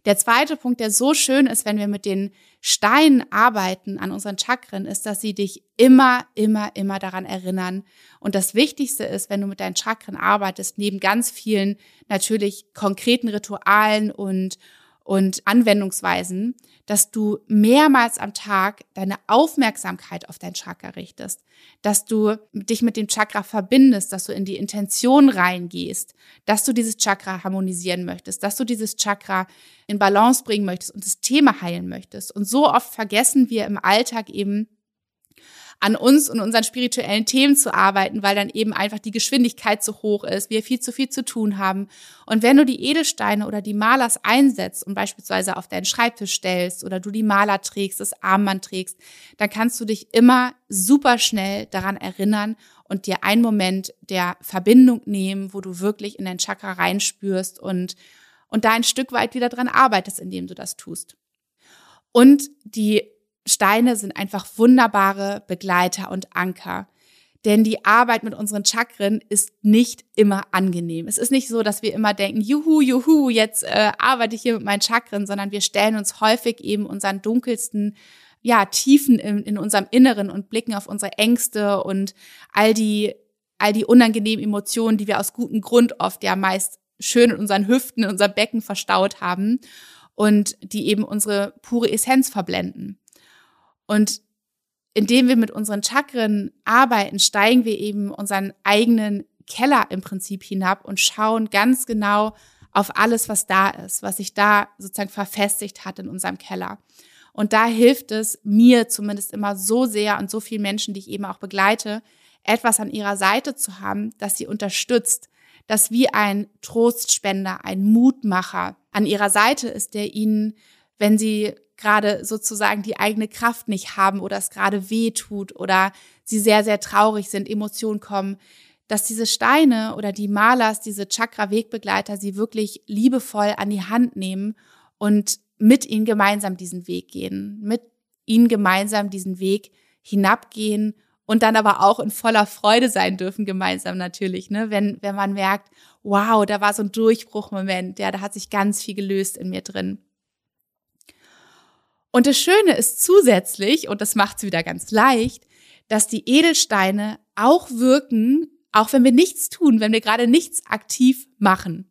Der zweite Punkt, der so schön ist, wenn wir mit den Steinen arbeiten an unseren Chakren, ist, dass sie dich immer, immer, immer daran erinnern. Und das Wichtigste ist, wenn du mit deinen Chakren arbeitest, neben ganz vielen natürlich konkreten Ritualen und und Anwendungsweisen, dass du mehrmals am Tag deine Aufmerksamkeit auf dein Chakra richtest, dass du dich mit dem Chakra verbindest, dass du in die Intention reingehst, dass du dieses Chakra harmonisieren möchtest, dass du dieses Chakra in Balance bringen möchtest und das Thema heilen möchtest. Und so oft vergessen wir im Alltag eben, an uns und unseren spirituellen Themen zu arbeiten, weil dann eben einfach die Geschwindigkeit zu hoch ist, wir viel zu viel zu tun haben. Und wenn du die Edelsteine oder die Malers einsetzt und beispielsweise auf deinen Schreibtisch stellst oder du die Maler trägst, das Armband trägst, dann kannst du dich immer super schnell daran erinnern und dir einen Moment der Verbindung nehmen, wo du wirklich in dein Chakra reinspürst und, und da ein Stück weit wieder dran arbeitest, indem du das tust. Und die Steine sind einfach wunderbare Begleiter und Anker. Denn die Arbeit mit unseren Chakren ist nicht immer angenehm. Es ist nicht so, dass wir immer denken, juhu, juhu, jetzt äh, arbeite ich hier mit meinen Chakren, sondern wir stellen uns häufig eben unseren dunkelsten ja, Tiefen in, in unserem Inneren und blicken auf unsere Ängste und all die, all die unangenehmen Emotionen, die wir aus gutem Grund oft ja meist schön in unseren Hüften, in unserem Becken verstaut haben und die eben unsere pure Essenz verblenden. Und indem wir mit unseren Chakren arbeiten, steigen wir eben unseren eigenen Keller im Prinzip hinab und schauen ganz genau auf alles, was da ist, was sich da sozusagen verfestigt hat in unserem Keller. Und da hilft es mir zumindest immer so sehr und so vielen Menschen, die ich eben auch begleite, etwas an ihrer Seite zu haben, das sie unterstützt, das wie ein Trostspender, ein Mutmacher an ihrer Seite ist, der ihnen, wenn sie gerade sozusagen die eigene Kraft nicht haben oder es gerade weh tut oder sie sehr, sehr traurig sind, Emotionen kommen, dass diese Steine oder die Malers, diese Chakra-Wegbegleiter, sie wirklich liebevoll an die Hand nehmen und mit ihnen gemeinsam diesen Weg gehen, mit ihnen gemeinsam diesen Weg hinabgehen und dann aber auch in voller Freude sein dürfen, gemeinsam natürlich, ne? Wenn, wenn man merkt, wow, da war so ein Durchbruchmoment, ja, da hat sich ganz viel gelöst in mir drin. Und das Schöne ist zusätzlich, und das macht es wieder ganz leicht, dass die Edelsteine auch wirken, auch wenn wir nichts tun, wenn wir gerade nichts aktiv machen.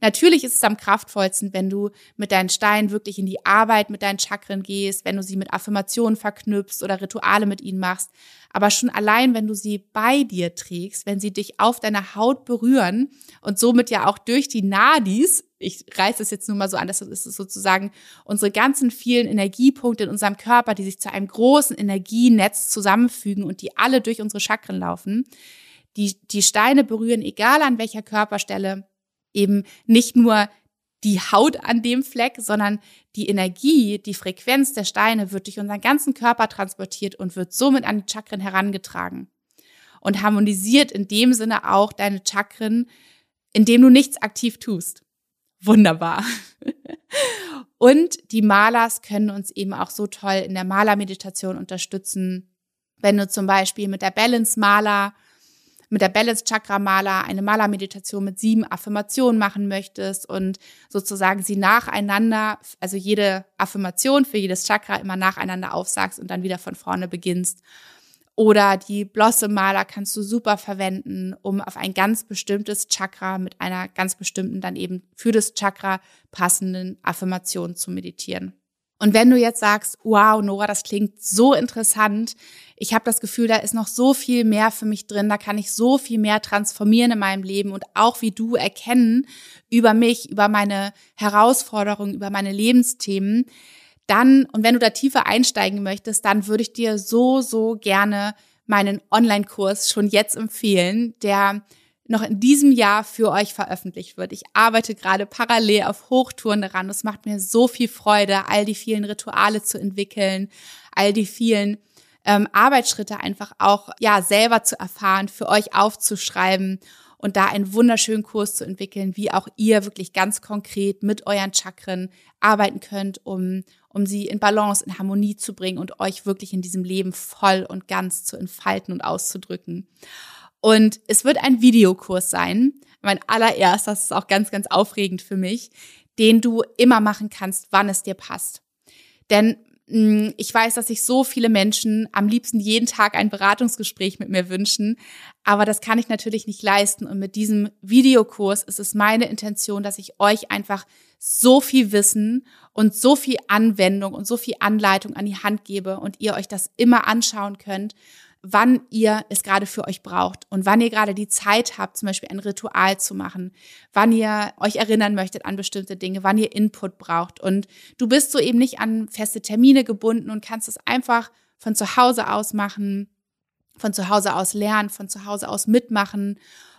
Natürlich ist es am kraftvollsten, wenn du mit deinen Steinen wirklich in die Arbeit mit deinen Chakren gehst, wenn du sie mit Affirmationen verknüpfst oder Rituale mit ihnen machst. Aber schon allein, wenn du sie bei dir trägst, wenn sie dich auf deiner Haut berühren und somit ja auch durch die Nadis ich reiße es jetzt nur mal so an, das ist sozusagen unsere ganzen vielen Energiepunkte in unserem Körper, die sich zu einem großen Energienetz zusammenfügen und die alle durch unsere Chakren laufen. Die, die Steine berühren, egal an welcher Körperstelle, eben nicht nur die Haut an dem Fleck, sondern die Energie, die Frequenz der Steine wird durch unseren ganzen Körper transportiert und wird somit an die Chakren herangetragen und harmonisiert in dem Sinne auch deine Chakren, indem du nichts aktiv tust. Wunderbar. Und die Malers können uns eben auch so toll in der Malermeditation unterstützen. Wenn du zum Beispiel mit der Balance Maler mit der Balance Chakra Maler eine Malermeditation mit sieben Affirmationen machen möchtest und sozusagen sie nacheinander, also jede Affirmation für jedes Chakra immer nacheinander aufsagst und dann wieder von vorne beginnst. Oder die Blossom Maler kannst du super verwenden, um auf ein ganz bestimmtes Chakra mit einer ganz bestimmten dann eben für das Chakra passenden Affirmation zu meditieren. Und wenn du jetzt sagst, wow, Nora, das klingt so interessant, ich habe das Gefühl, da ist noch so viel mehr für mich drin, da kann ich so viel mehr transformieren in meinem Leben und auch wie du erkennen über mich, über meine Herausforderungen, über meine Lebensthemen, dann, und wenn du da tiefer einsteigen möchtest, dann würde ich dir so, so gerne meinen Online-Kurs schon jetzt empfehlen, der noch in diesem Jahr für euch veröffentlicht wird. Ich arbeite gerade parallel auf Hochtouren daran. Es macht mir so viel Freude, all die vielen Rituale zu entwickeln, all die vielen ähm, Arbeitsschritte einfach auch ja selber zu erfahren, für euch aufzuschreiben und da einen wunderschönen Kurs zu entwickeln, wie auch ihr wirklich ganz konkret mit euren Chakren arbeiten könnt, um um sie in Balance, in Harmonie zu bringen und euch wirklich in diesem Leben voll und ganz zu entfalten und auszudrücken. Und es wird ein Videokurs sein, mein allererster, das ist auch ganz, ganz aufregend für mich, den du immer machen kannst, wann es dir passt. Denn ich weiß, dass sich so viele Menschen am liebsten jeden Tag ein Beratungsgespräch mit mir wünschen, aber das kann ich natürlich nicht leisten. Und mit diesem Videokurs ist es meine Intention, dass ich euch einfach so viel Wissen und so viel Anwendung und so viel Anleitung an die Hand gebe und ihr euch das immer anschauen könnt wann ihr es gerade für euch braucht und wann ihr gerade die Zeit habt, zum Beispiel ein Ritual zu machen, wann ihr euch erinnern möchtet an bestimmte Dinge, wann ihr Input braucht. Und du bist so eben nicht an feste Termine gebunden und kannst es einfach von zu Hause aus machen, von zu Hause aus lernen, von zu Hause aus mitmachen.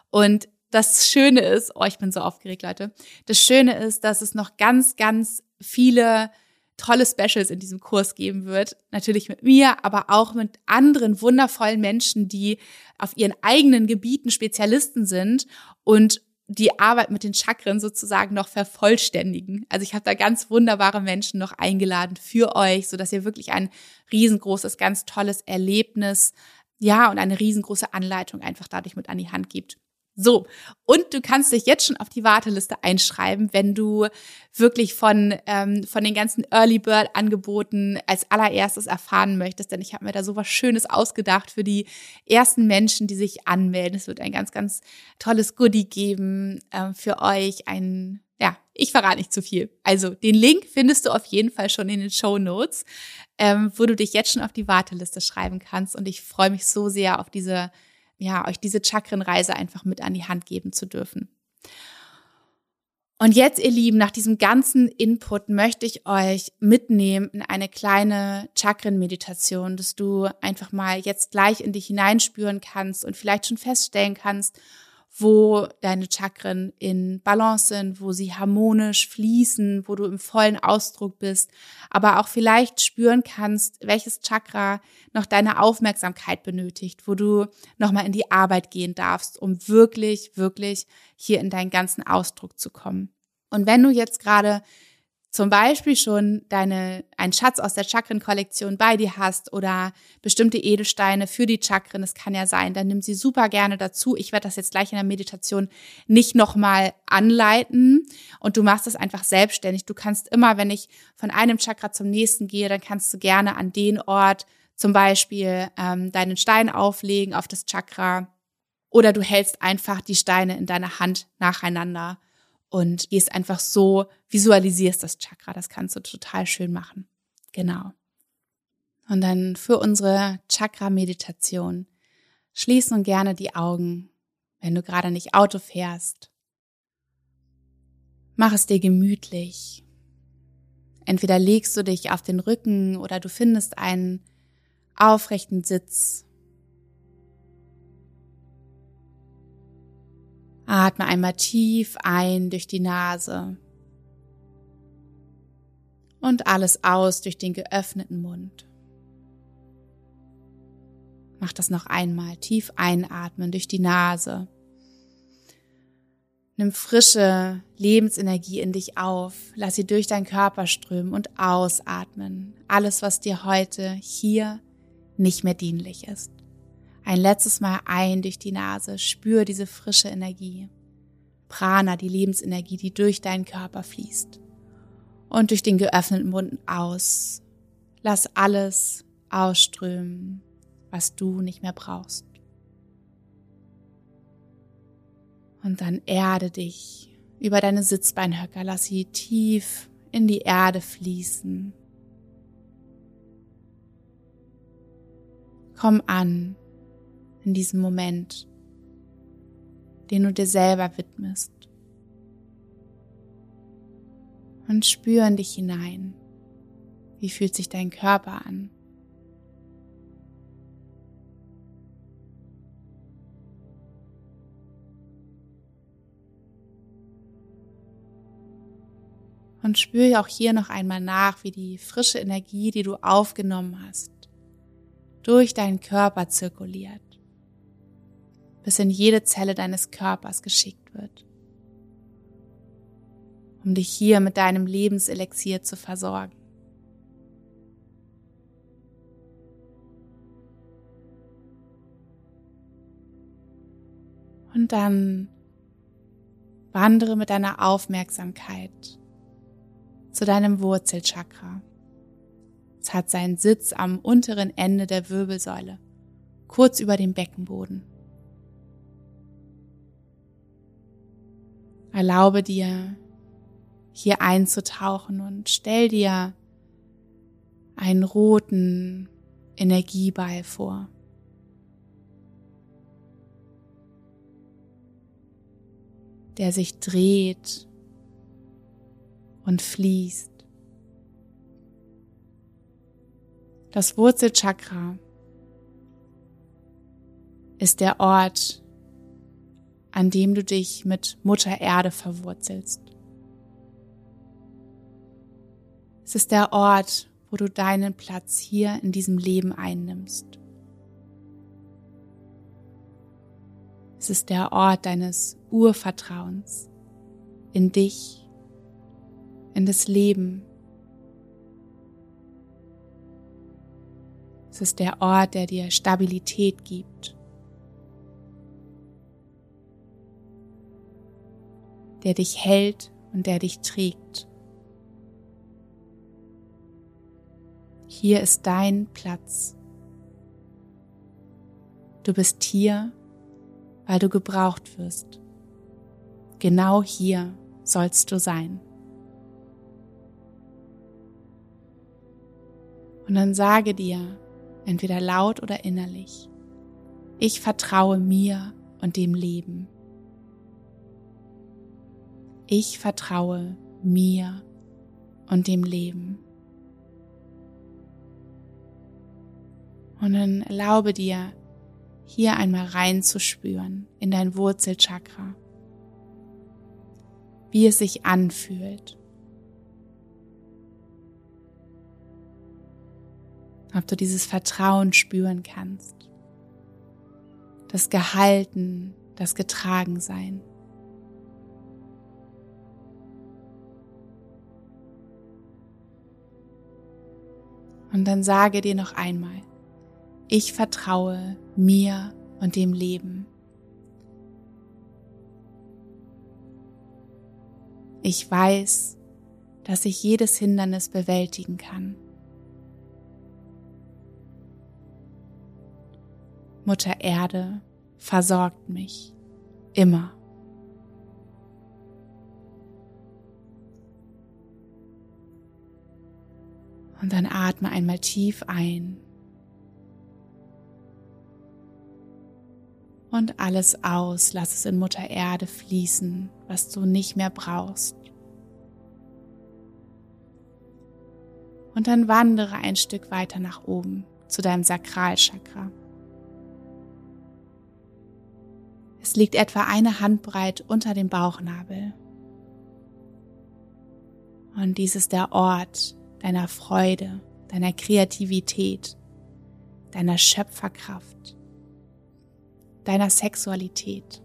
Und das Schöne ist, oh, ich bin so aufgeregt, Leute. Das Schöne ist, dass es noch ganz, ganz viele tolle Specials in diesem Kurs geben wird. Natürlich mit mir, aber auch mit anderen wundervollen Menschen, die auf ihren eigenen Gebieten Spezialisten sind und die Arbeit mit den Chakren sozusagen noch vervollständigen. Also ich habe da ganz wunderbare Menschen noch eingeladen für euch, so dass ihr wirklich ein riesengroßes, ganz tolles Erlebnis, ja, und eine riesengroße Anleitung einfach dadurch mit an die Hand gibt. So, und du kannst dich jetzt schon auf die Warteliste einschreiben, wenn du wirklich von, ähm, von den ganzen Early Bird Angeboten als allererstes erfahren möchtest. Denn ich habe mir da so was Schönes ausgedacht für die ersten Menschen, die sich anmelden. Es wird ein ganz, ganz tolles Goodie geben äh, für euch. Ein, ja, ich verrate nicht zu viel. Also den Link findest du auf jeden Fall schon in den Show Notes, ähm, wo du dich jetzt schon auf die Warteliste schreiben kannst. Und ich freue mich so sehr auf diese ja, euch diese Chakrenreise einfach mit an die Hand geben zu dürfen. Und jetzt, ihr Lieben, nach diesem ganzen Input möchte ich euch mitnehmen in eine kleine Chakrenmeditation, dass du einfach mal jetzt gleich in dich hineinspüren kannst und vielleicht schon feststellen kannst, wo deine Chakren in Balance sind, wo sie harmonisch fließen, wo du im vollen Ausdruck bist, aber auch vielleicht spüren kannst, welches Chakra noch deine Aufmerksamkeit benötigt, wo du nochmal in die Arbeit gehen darfst, um wirklich, wirklich hier in deinen ganzen Ausdruck zu kommen. Und wenn du jetzt gerade zum Beispiel schon deine, einen Schatz aus der Chakrenkollektion bei dir hast oder bestimmte Edelsteine für die Chakren, das kann ja sein, dann nimm sie super gerne dazu. Ich werde das jetzt gleich in der Meditation nicht nochmal anleiten und du machst es einfach selbstständig. Du kannst immer, wenn ich von einem Chakra zum nächsten gehe, dann kannst du gerne an den Ort zum Beispiel ähm, deinen Stein auflegen auf das Chakra oder du hältst einfach die Steine in deiner Hand nacheinander und gehst einfach so, visualisierst das Chakra. Das kannst du total schön machen. Genau. Und dann für unsere Chakra-Meditation schließ nun gerne die Augen, wenn du gerade nicht Auto fährst. Mach es dir gemütlich. Entweder legst du dich auf den Rücken oder du findest einen aufrechten Sitz. Atme einmal tief ein durch die Nase und alles aus durch den geöffneten Mund. Mach das noch einmal. Tief einatmen durch die Nase. Nimm frische Lebensenergie in dich auf. Lass sie durch deinen Körper strömen und ausatmen. Alles, was dir heute hier nicht mehr dienlich ist. Ein letztes Mal ein durch die Nase. Spür diese frische Energie. Prana, die Lebensenergie, die durch deinen Körper fließt und durch den geöffneten Mund aus. Lass alles ausströmen, was du nicht mehr brauchst. Und dann erde dich über deine Sitzbeinhöcker, lass sie tief in die Erde fließen. Komm an in diesem Moment, den du dir selber widmest und spür in dich hinein. Wie fühlt sich dein Körper an? Und spüre auch hier noch einmal nach, wie die frische Energie, die du aufgenommen hast, durch deinen Körper zirkuliert, bis in jede Zelle deines Körpers geschickt wird um dich hier mit deinem Lebenselixier zu versorgen. Und dann wandere mit deiner Aufmerksamkeit zu deinem Wurzelchakra. Es hat seinen Sitz am unteren Ende der Wirbelsäule, kurz über dem Beckenboden. Erlaube dir, hier einzutauchen und stell dir einen roten Energieball vor. der sich dreht und fließt. Das Wurzelchakra ist der Ort, an dem du dich mit Mutter Erde verwurzelst. Es ist der Ort, wo du deinen Platz hier in diesem Leben einnimmst. Es ist der Ort deines Urvertrauens in dich, in das Leben. Es ist der Ort, der dir Stabilität gibt, der dich hält und der dich trägt. Hier ist dein Platz. Du bist hier, weil du gebraucht wirst. Genau hier sollst du sein. Und dann sage dir, entweder laut oder innerlich, ich vertraue mir und dem Leben. Ich vertraue mir und dem Leben. Und dann erlaube dir, hier einmal reinzuspüren in dein Wurzelchakra, wie es sich anfühlt. Ob du dieses Vertrauen spüren kannst, das Gehalten, das Getragensein. Und dann sage dir noch einmal, ich vertraue mir und dem Leben. Ich weiß, dass ich jedes Hindernis bewältigen kann. Mutter Erde versorgt mich immer. Und dann atme einmal tief ein. Und alles aus, lass es in Mutter Erde fließen, was du nicht mehr brauchst. Und dann wandere ein Stück weiter nach oben zu deinem Sakralchakra. Es liegt etwa eine Handbreit unter dem Bauchnabel. Und dies ist der Ort, deiner Freude, deiner Kreativität, deiner Schöpferkraft, deiner Sexualität.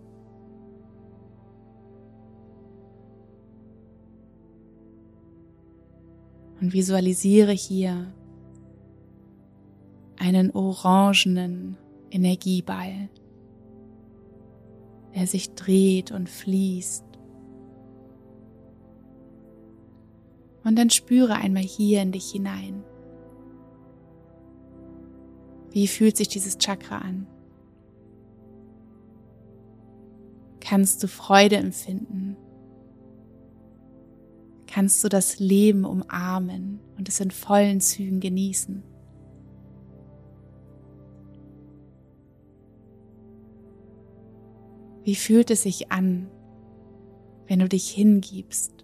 Und visualisiere hier einen orangenen Energieball, der sich dreht und fließt. Und dann spüre einmal hier in dich hinein. Wie fühlt sich dieses Chakra an? Kannst du Freude empfinden? Kannst du das Leben umarmen und es in vollen Zügen genießen? Wie fühlt es sich an, wenn du dich hingibst?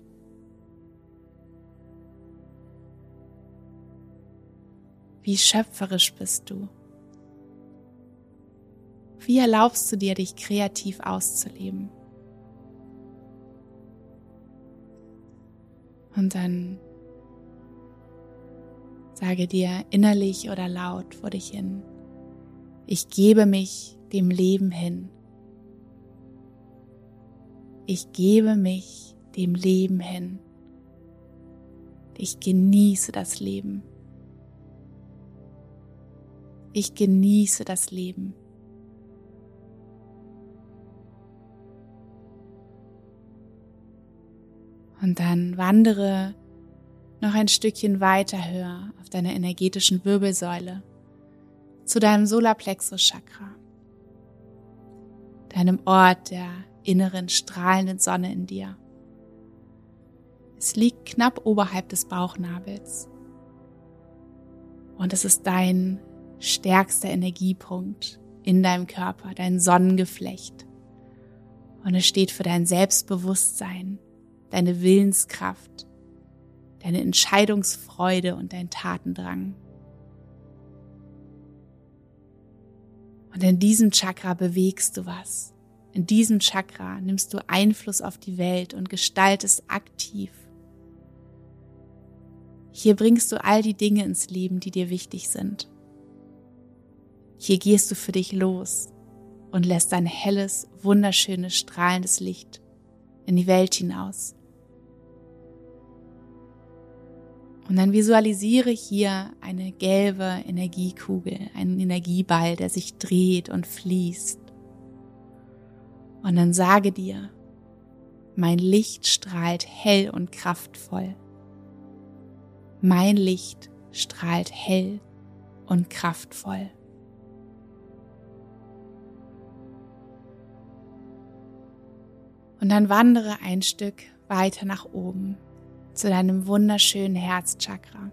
Wie schöpferisch bist du? Wie erlaubst du dir, dich kreativ auszuleben? Und dann sage dir innerlich oder laut vor dich hin, ich gebe mich dem Leben hin. Ich gebe mich dem Leben hin. Ich genieße das Leben. Ich genieße das Leben. Und dann wandere noch ein Stückchen weiter höher auf deiner energetischen Wirbelsäule zu deinem Solarplexus Chakra, deinem Ort der inneren strahlenden Sonne in dir. Es liegt knapp oberhalb des Bauchnabels und es ist dein stärkster Energiepunkt in deinem Körper, dein Sonnengeflecht. Und es steht für dein Selbstbewusstsein, deine Willenskraft, deine Entscheidungsfreude und dein Tatendrang. Und in diesem Chakra bewegst du was. In diesem Chakra nimmst du Einfluss auf die Welt und gestaltest aktiv. Hier bringst du all die Dinge ins Leben, die dir wichtig sind. Hier gehst du für dich los und lässt dein helles, wunderschönes, strahlendes Licht in die Welt hinaus. Und dann visualisiere hier eine gelbe Energiekugel, einen Energieball, der sich dreht und fließt. Und dann sage dir, mein Licht strahlt hell und kraftvoll. Mein Licht strahlt hell und kraftvoll. Und dann wandere ein Stück weiter nach oben zu deinem wunderschönen Herzchakra.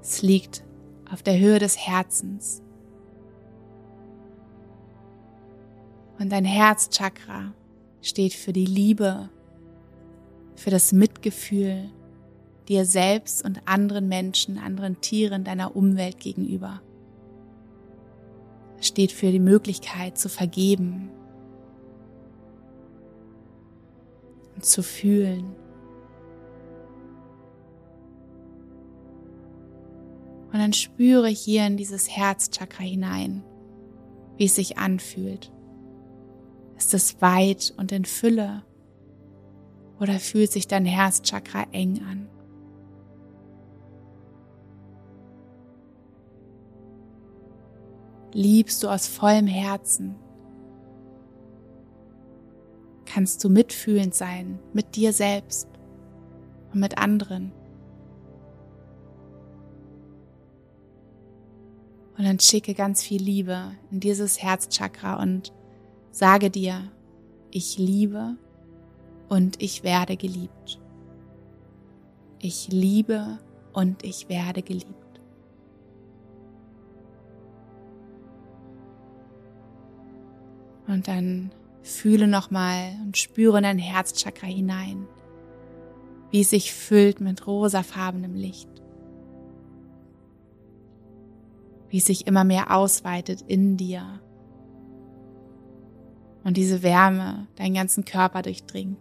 Es liegt auf der Höhe des Herzens. Und dein Herzchakra steht für die Liebe, für das Mitgefühl dir selbst und anderen Menschen, anderen Tieren, deiner Umwelt gegenüber. Es steht für die Möglichkeit zu vergeben, zu fühlen. Und dann spüre hier in dieses Herzchakra hinein, wie es sich anfühlt. Ist es weit und in Fülle? Oder fühlt sich dein Herzchakra eng an? Liebst du aus vollem Herzen? Kannst du mitfühlend sein mit dir selbst und mit anderen. Und dann schicke ganz viel Liebe in dieses Herzchakra und sage dir, ich liebe und ich werde geliebt. Ich liebe und ich werde geliebt. Und dann Fühle nochmal und spüre in dein Herzchakra hinein, wie es sich füllt mit rosafarbenem Licht. Wie es sich immer mehr ausweitet in dir. Und diese Wärme deinen ganzen Körper durchdringt.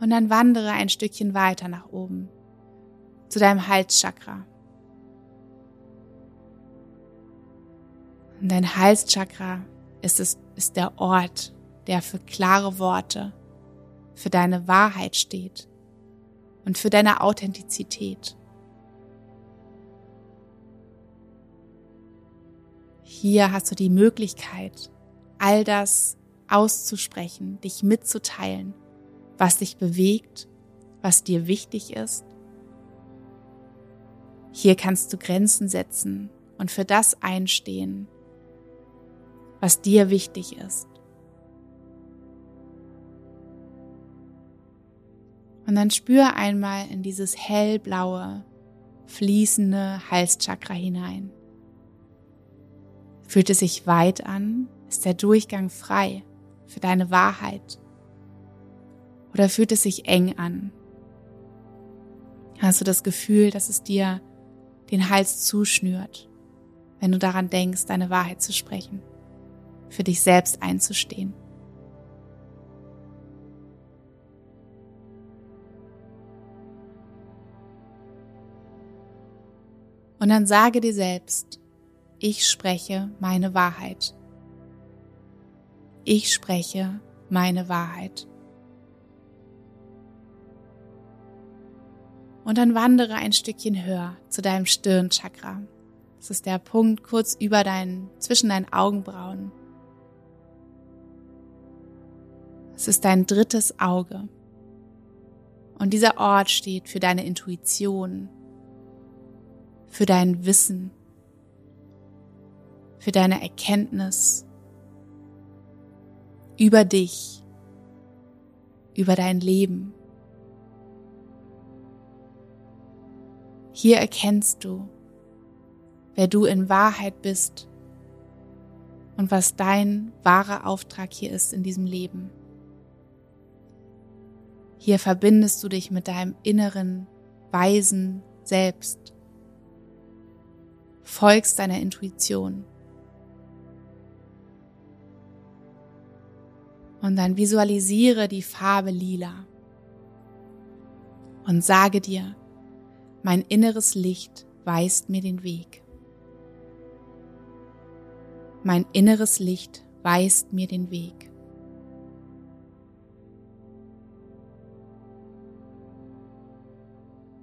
Und dann wandere ein Stückchen weiter nach oben zu deinem Halschakra. Und dein Halschakra ist, es, ist der Ort, der für klare Worte, für deine Wahrheit steht und für deine Authentizität. Hier hast du die Möglichkeit, all das auszusprechen, dich mitzuteilen, was dich bewegt, was dir wichtig ist. Hier kannst du Grenzen setzen und für das einstehen, was dir wichtig ist. Und dann spür einmal in dieses hellblaue, fließende Halschakra hinein. Fühlt es sich weit an? Ist der Durchgang frei für deine Wahrheit? Oder fühlt es sich eng an? Hast du das Gefühl, dass es dir den Hals zuschnürt, wenn du daran denkst, deine Wahrheit zu sprechen, für dich selbst einzustehen? Und dann sage dir selbst, ich spreche meine Wahrheit. Ich spreche meine Wahrheit. Und dann wandere ein Stückchen höher zu deinem Stirnchakra. Das ist der Punkt kurz über deinen, zwischen deinen Augenbrauen. Es ist dein drittes Auge. Und dieser Ort steht für deine Intuition, für dein Wissen, für deine Erkenntnis über dich, über dein Leben. Hier erkennst du, wer du in Wahrheit bist und was dein wahrer Auftrag hier ist in diesem Leben. Hier verbindest du dich mit deinem inneren, weisen Selbst folgst deiner Intuition. Und dann visualisiere die Farbe lila und sage dir, mein inneres Licht weist mir den Weg. Mein inneres Licht weist mir den Weg.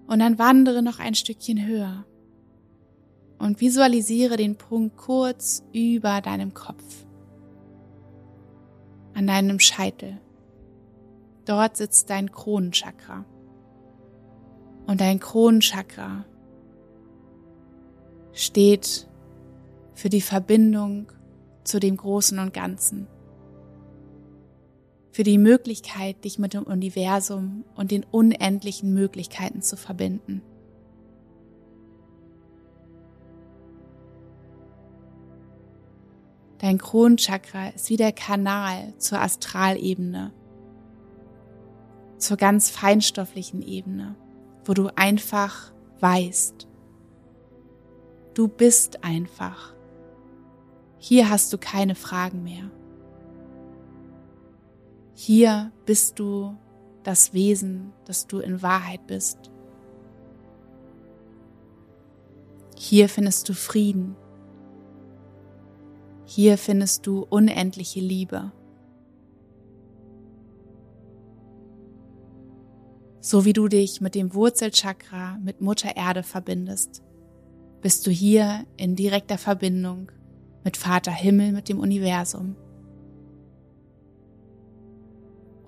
Und dann wandere noch ein Stückchen höher und visualisiere den Punkt kurz über deinem Kopf, an deinem Scheitel. Dort sitzt dein Kronenchakra. Und dein Kronenchakra steht für die Verbindung zu dem Großen und Ganzen. Für die Möglichkeit, dich mit dem Universum und den unendlichen Möglichkeiten zu verbinden. Dein Kronchakra ist wie der Kanal zur Astralebene, zur ganz feinstofflichen Ebene, wo du einfach weißt. Du bist einfach. Hier hast du keine Fragen mehr. Hier bist du das Wesen, das du in Wahrheit bist. Hier findest du Frieden, hier findest du unendliche Liebe. So wie du dich mit dem Wurzelchakra mit Mutter Erde verbindest, bist du hier in direkter Verbindung mit Vater Himmel, mit dem Universum.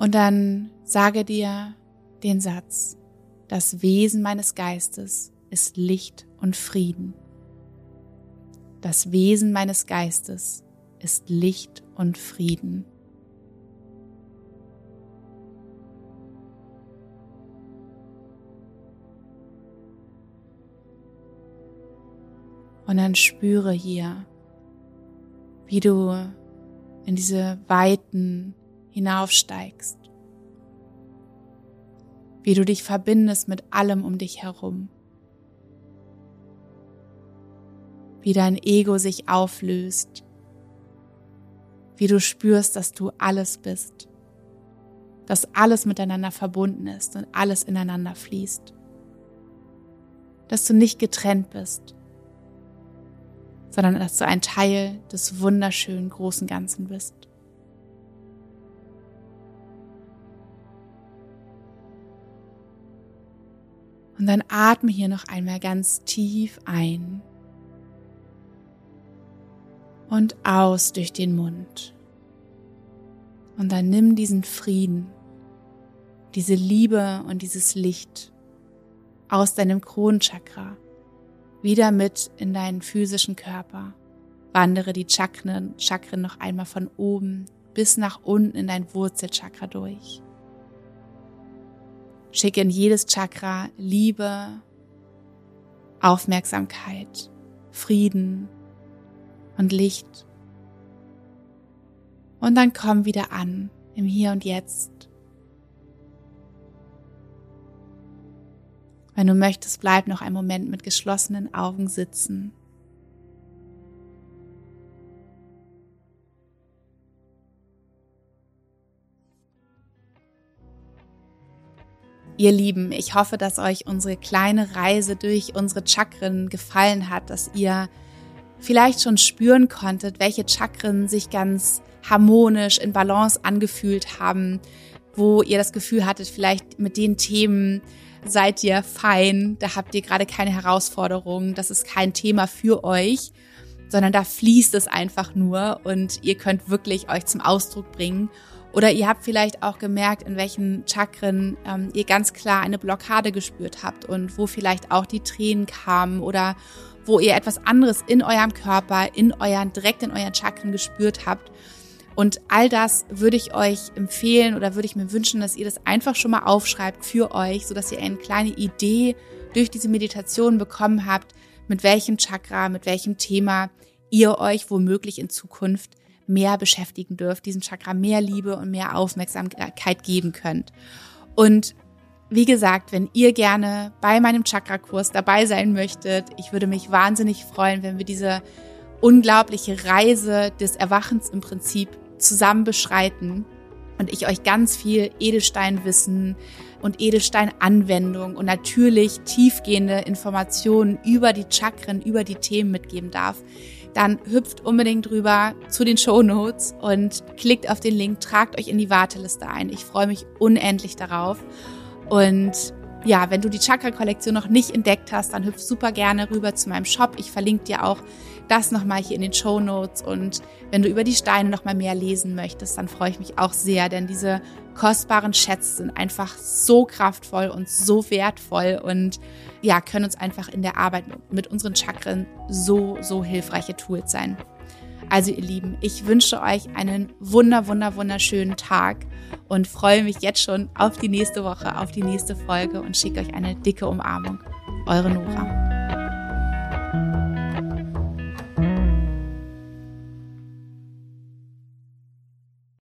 Und dann sage dir den Satz, das Wesen meines Geistes ist Licht und Frieden. Das Wesen meines Geistes ist Licht und Frieden. Und dann spüre hier, wie du in diese Weiten hinaufsteigst. wie du dich verbindest mit allem um dich herum. Wie dein Ego sich auflöst. Wie du spürst, dass du alles bist. Dass alles miteinander verbunden ist und alles ineinander fließt. Dass du nicht getrennt bist, sondern dass du ein Teil des wunderschönen großen Ganzen bist. Und dann atme hier noch einmal ganz tief ein und aus durch den Mund. Und dann nimm diesen Frieden, diese Liebe und dieses Licht aus deinem Kronenchakra wieder mit in deinen physischen Körper. Wandere die Chakren, Chakren noch einmal von oben bis nach unten in dein Wurzelchakra durch. Schicke in jedes Chakra Liebe, Aufmerksamkeit, Frieden und Licht. Und dann komm wieder an im Hier und Jetzt. Wenn du möchtest, bleib noch einen Moment mit geschlossenen Augen sitzen. Ihr Lieben, ich hoffe, dass euch unsere kleine Reise durch unsere Chakren gefallen hat, dass ihr vielleicht schon spüren konntet, welche Chakren sich ganz harmonisch in Balance angefühlt haben, wo ihr das Gefühl hattet, vielleicht mit den Themen seid ihr fein, da habt ihr gerade keine Herausforderungen, das ist kein Thema für euch, sondern da fließt es einfach nur und ihr könnt wirklich euch zum Ausdruck bringen. Oder ihr habt vielleicht auch gemerkt, in welchen Chakren ähm, ihr ganz klar eine Blockade gespürt habt und wo vielleicht auch die Tränen kamen oder wo ihr etwas anderes in eurem Körper, in euren, direkt in euren Chakren gespürt habt. Und all das würde ich euch empfehlen oder würde ich mir wünschen, dass ihr das einfach schon mal aufschreibt für euch, so dass ihr eine kleine Idee durch diese Meditation bekommen habt, mit welchem Chakra, mit welchem Thema ihr euch womöglich in Zukunft mehr beschäftigen dürft, diesem Chakra mehr Liebe und mehr Aufmerksamkeit geben könnt. Und wie gesagt, wenn ihr gerne bei meinem Chakra-Kurs dabei sein möchtet, ich würde mich wahnsinnig freuen, wenn wir diese unglaubliche Reise des Erwachens im Prinzip zusammen beschreiten und ich euch ganz viel Edelsteinwissen und Edelsteinanwendung und natürlich tiefgehende Informationen über die Chakren, über die Themen mitgeben darf dann hüpft unbedingt rüber zu den Show Notes und klickt auf den Link, tragt euch in die Warteliste ein. Ich freue mich unendlich darauf. Und ja, wenn du die Chakra-Kollektion noch nicht entdeckt hast, dann hüpf super gerne rüber zu meinem Shop. Ich verlinke dir auch das nochmal hier in den Show Notes. Und wenn du über die Steine nochmal mehr lesen möchtest, dann freue ich mich auch sehr, denn diese kostbaren Schätze sind einfach so kraftvoll und so wertvoll und ja, können uns einfach in der Arbeit mit unseren Chakren so, so hilfreiche Tools sein. Also ihr Lieben, ich wünsche euch einen wunder, wunder, wunderschönen Tag und freue mich jetzt schon auf die nächste Woche, auf die nächste Folge und schicke euch eine dicke Umarmung. Eure Nora.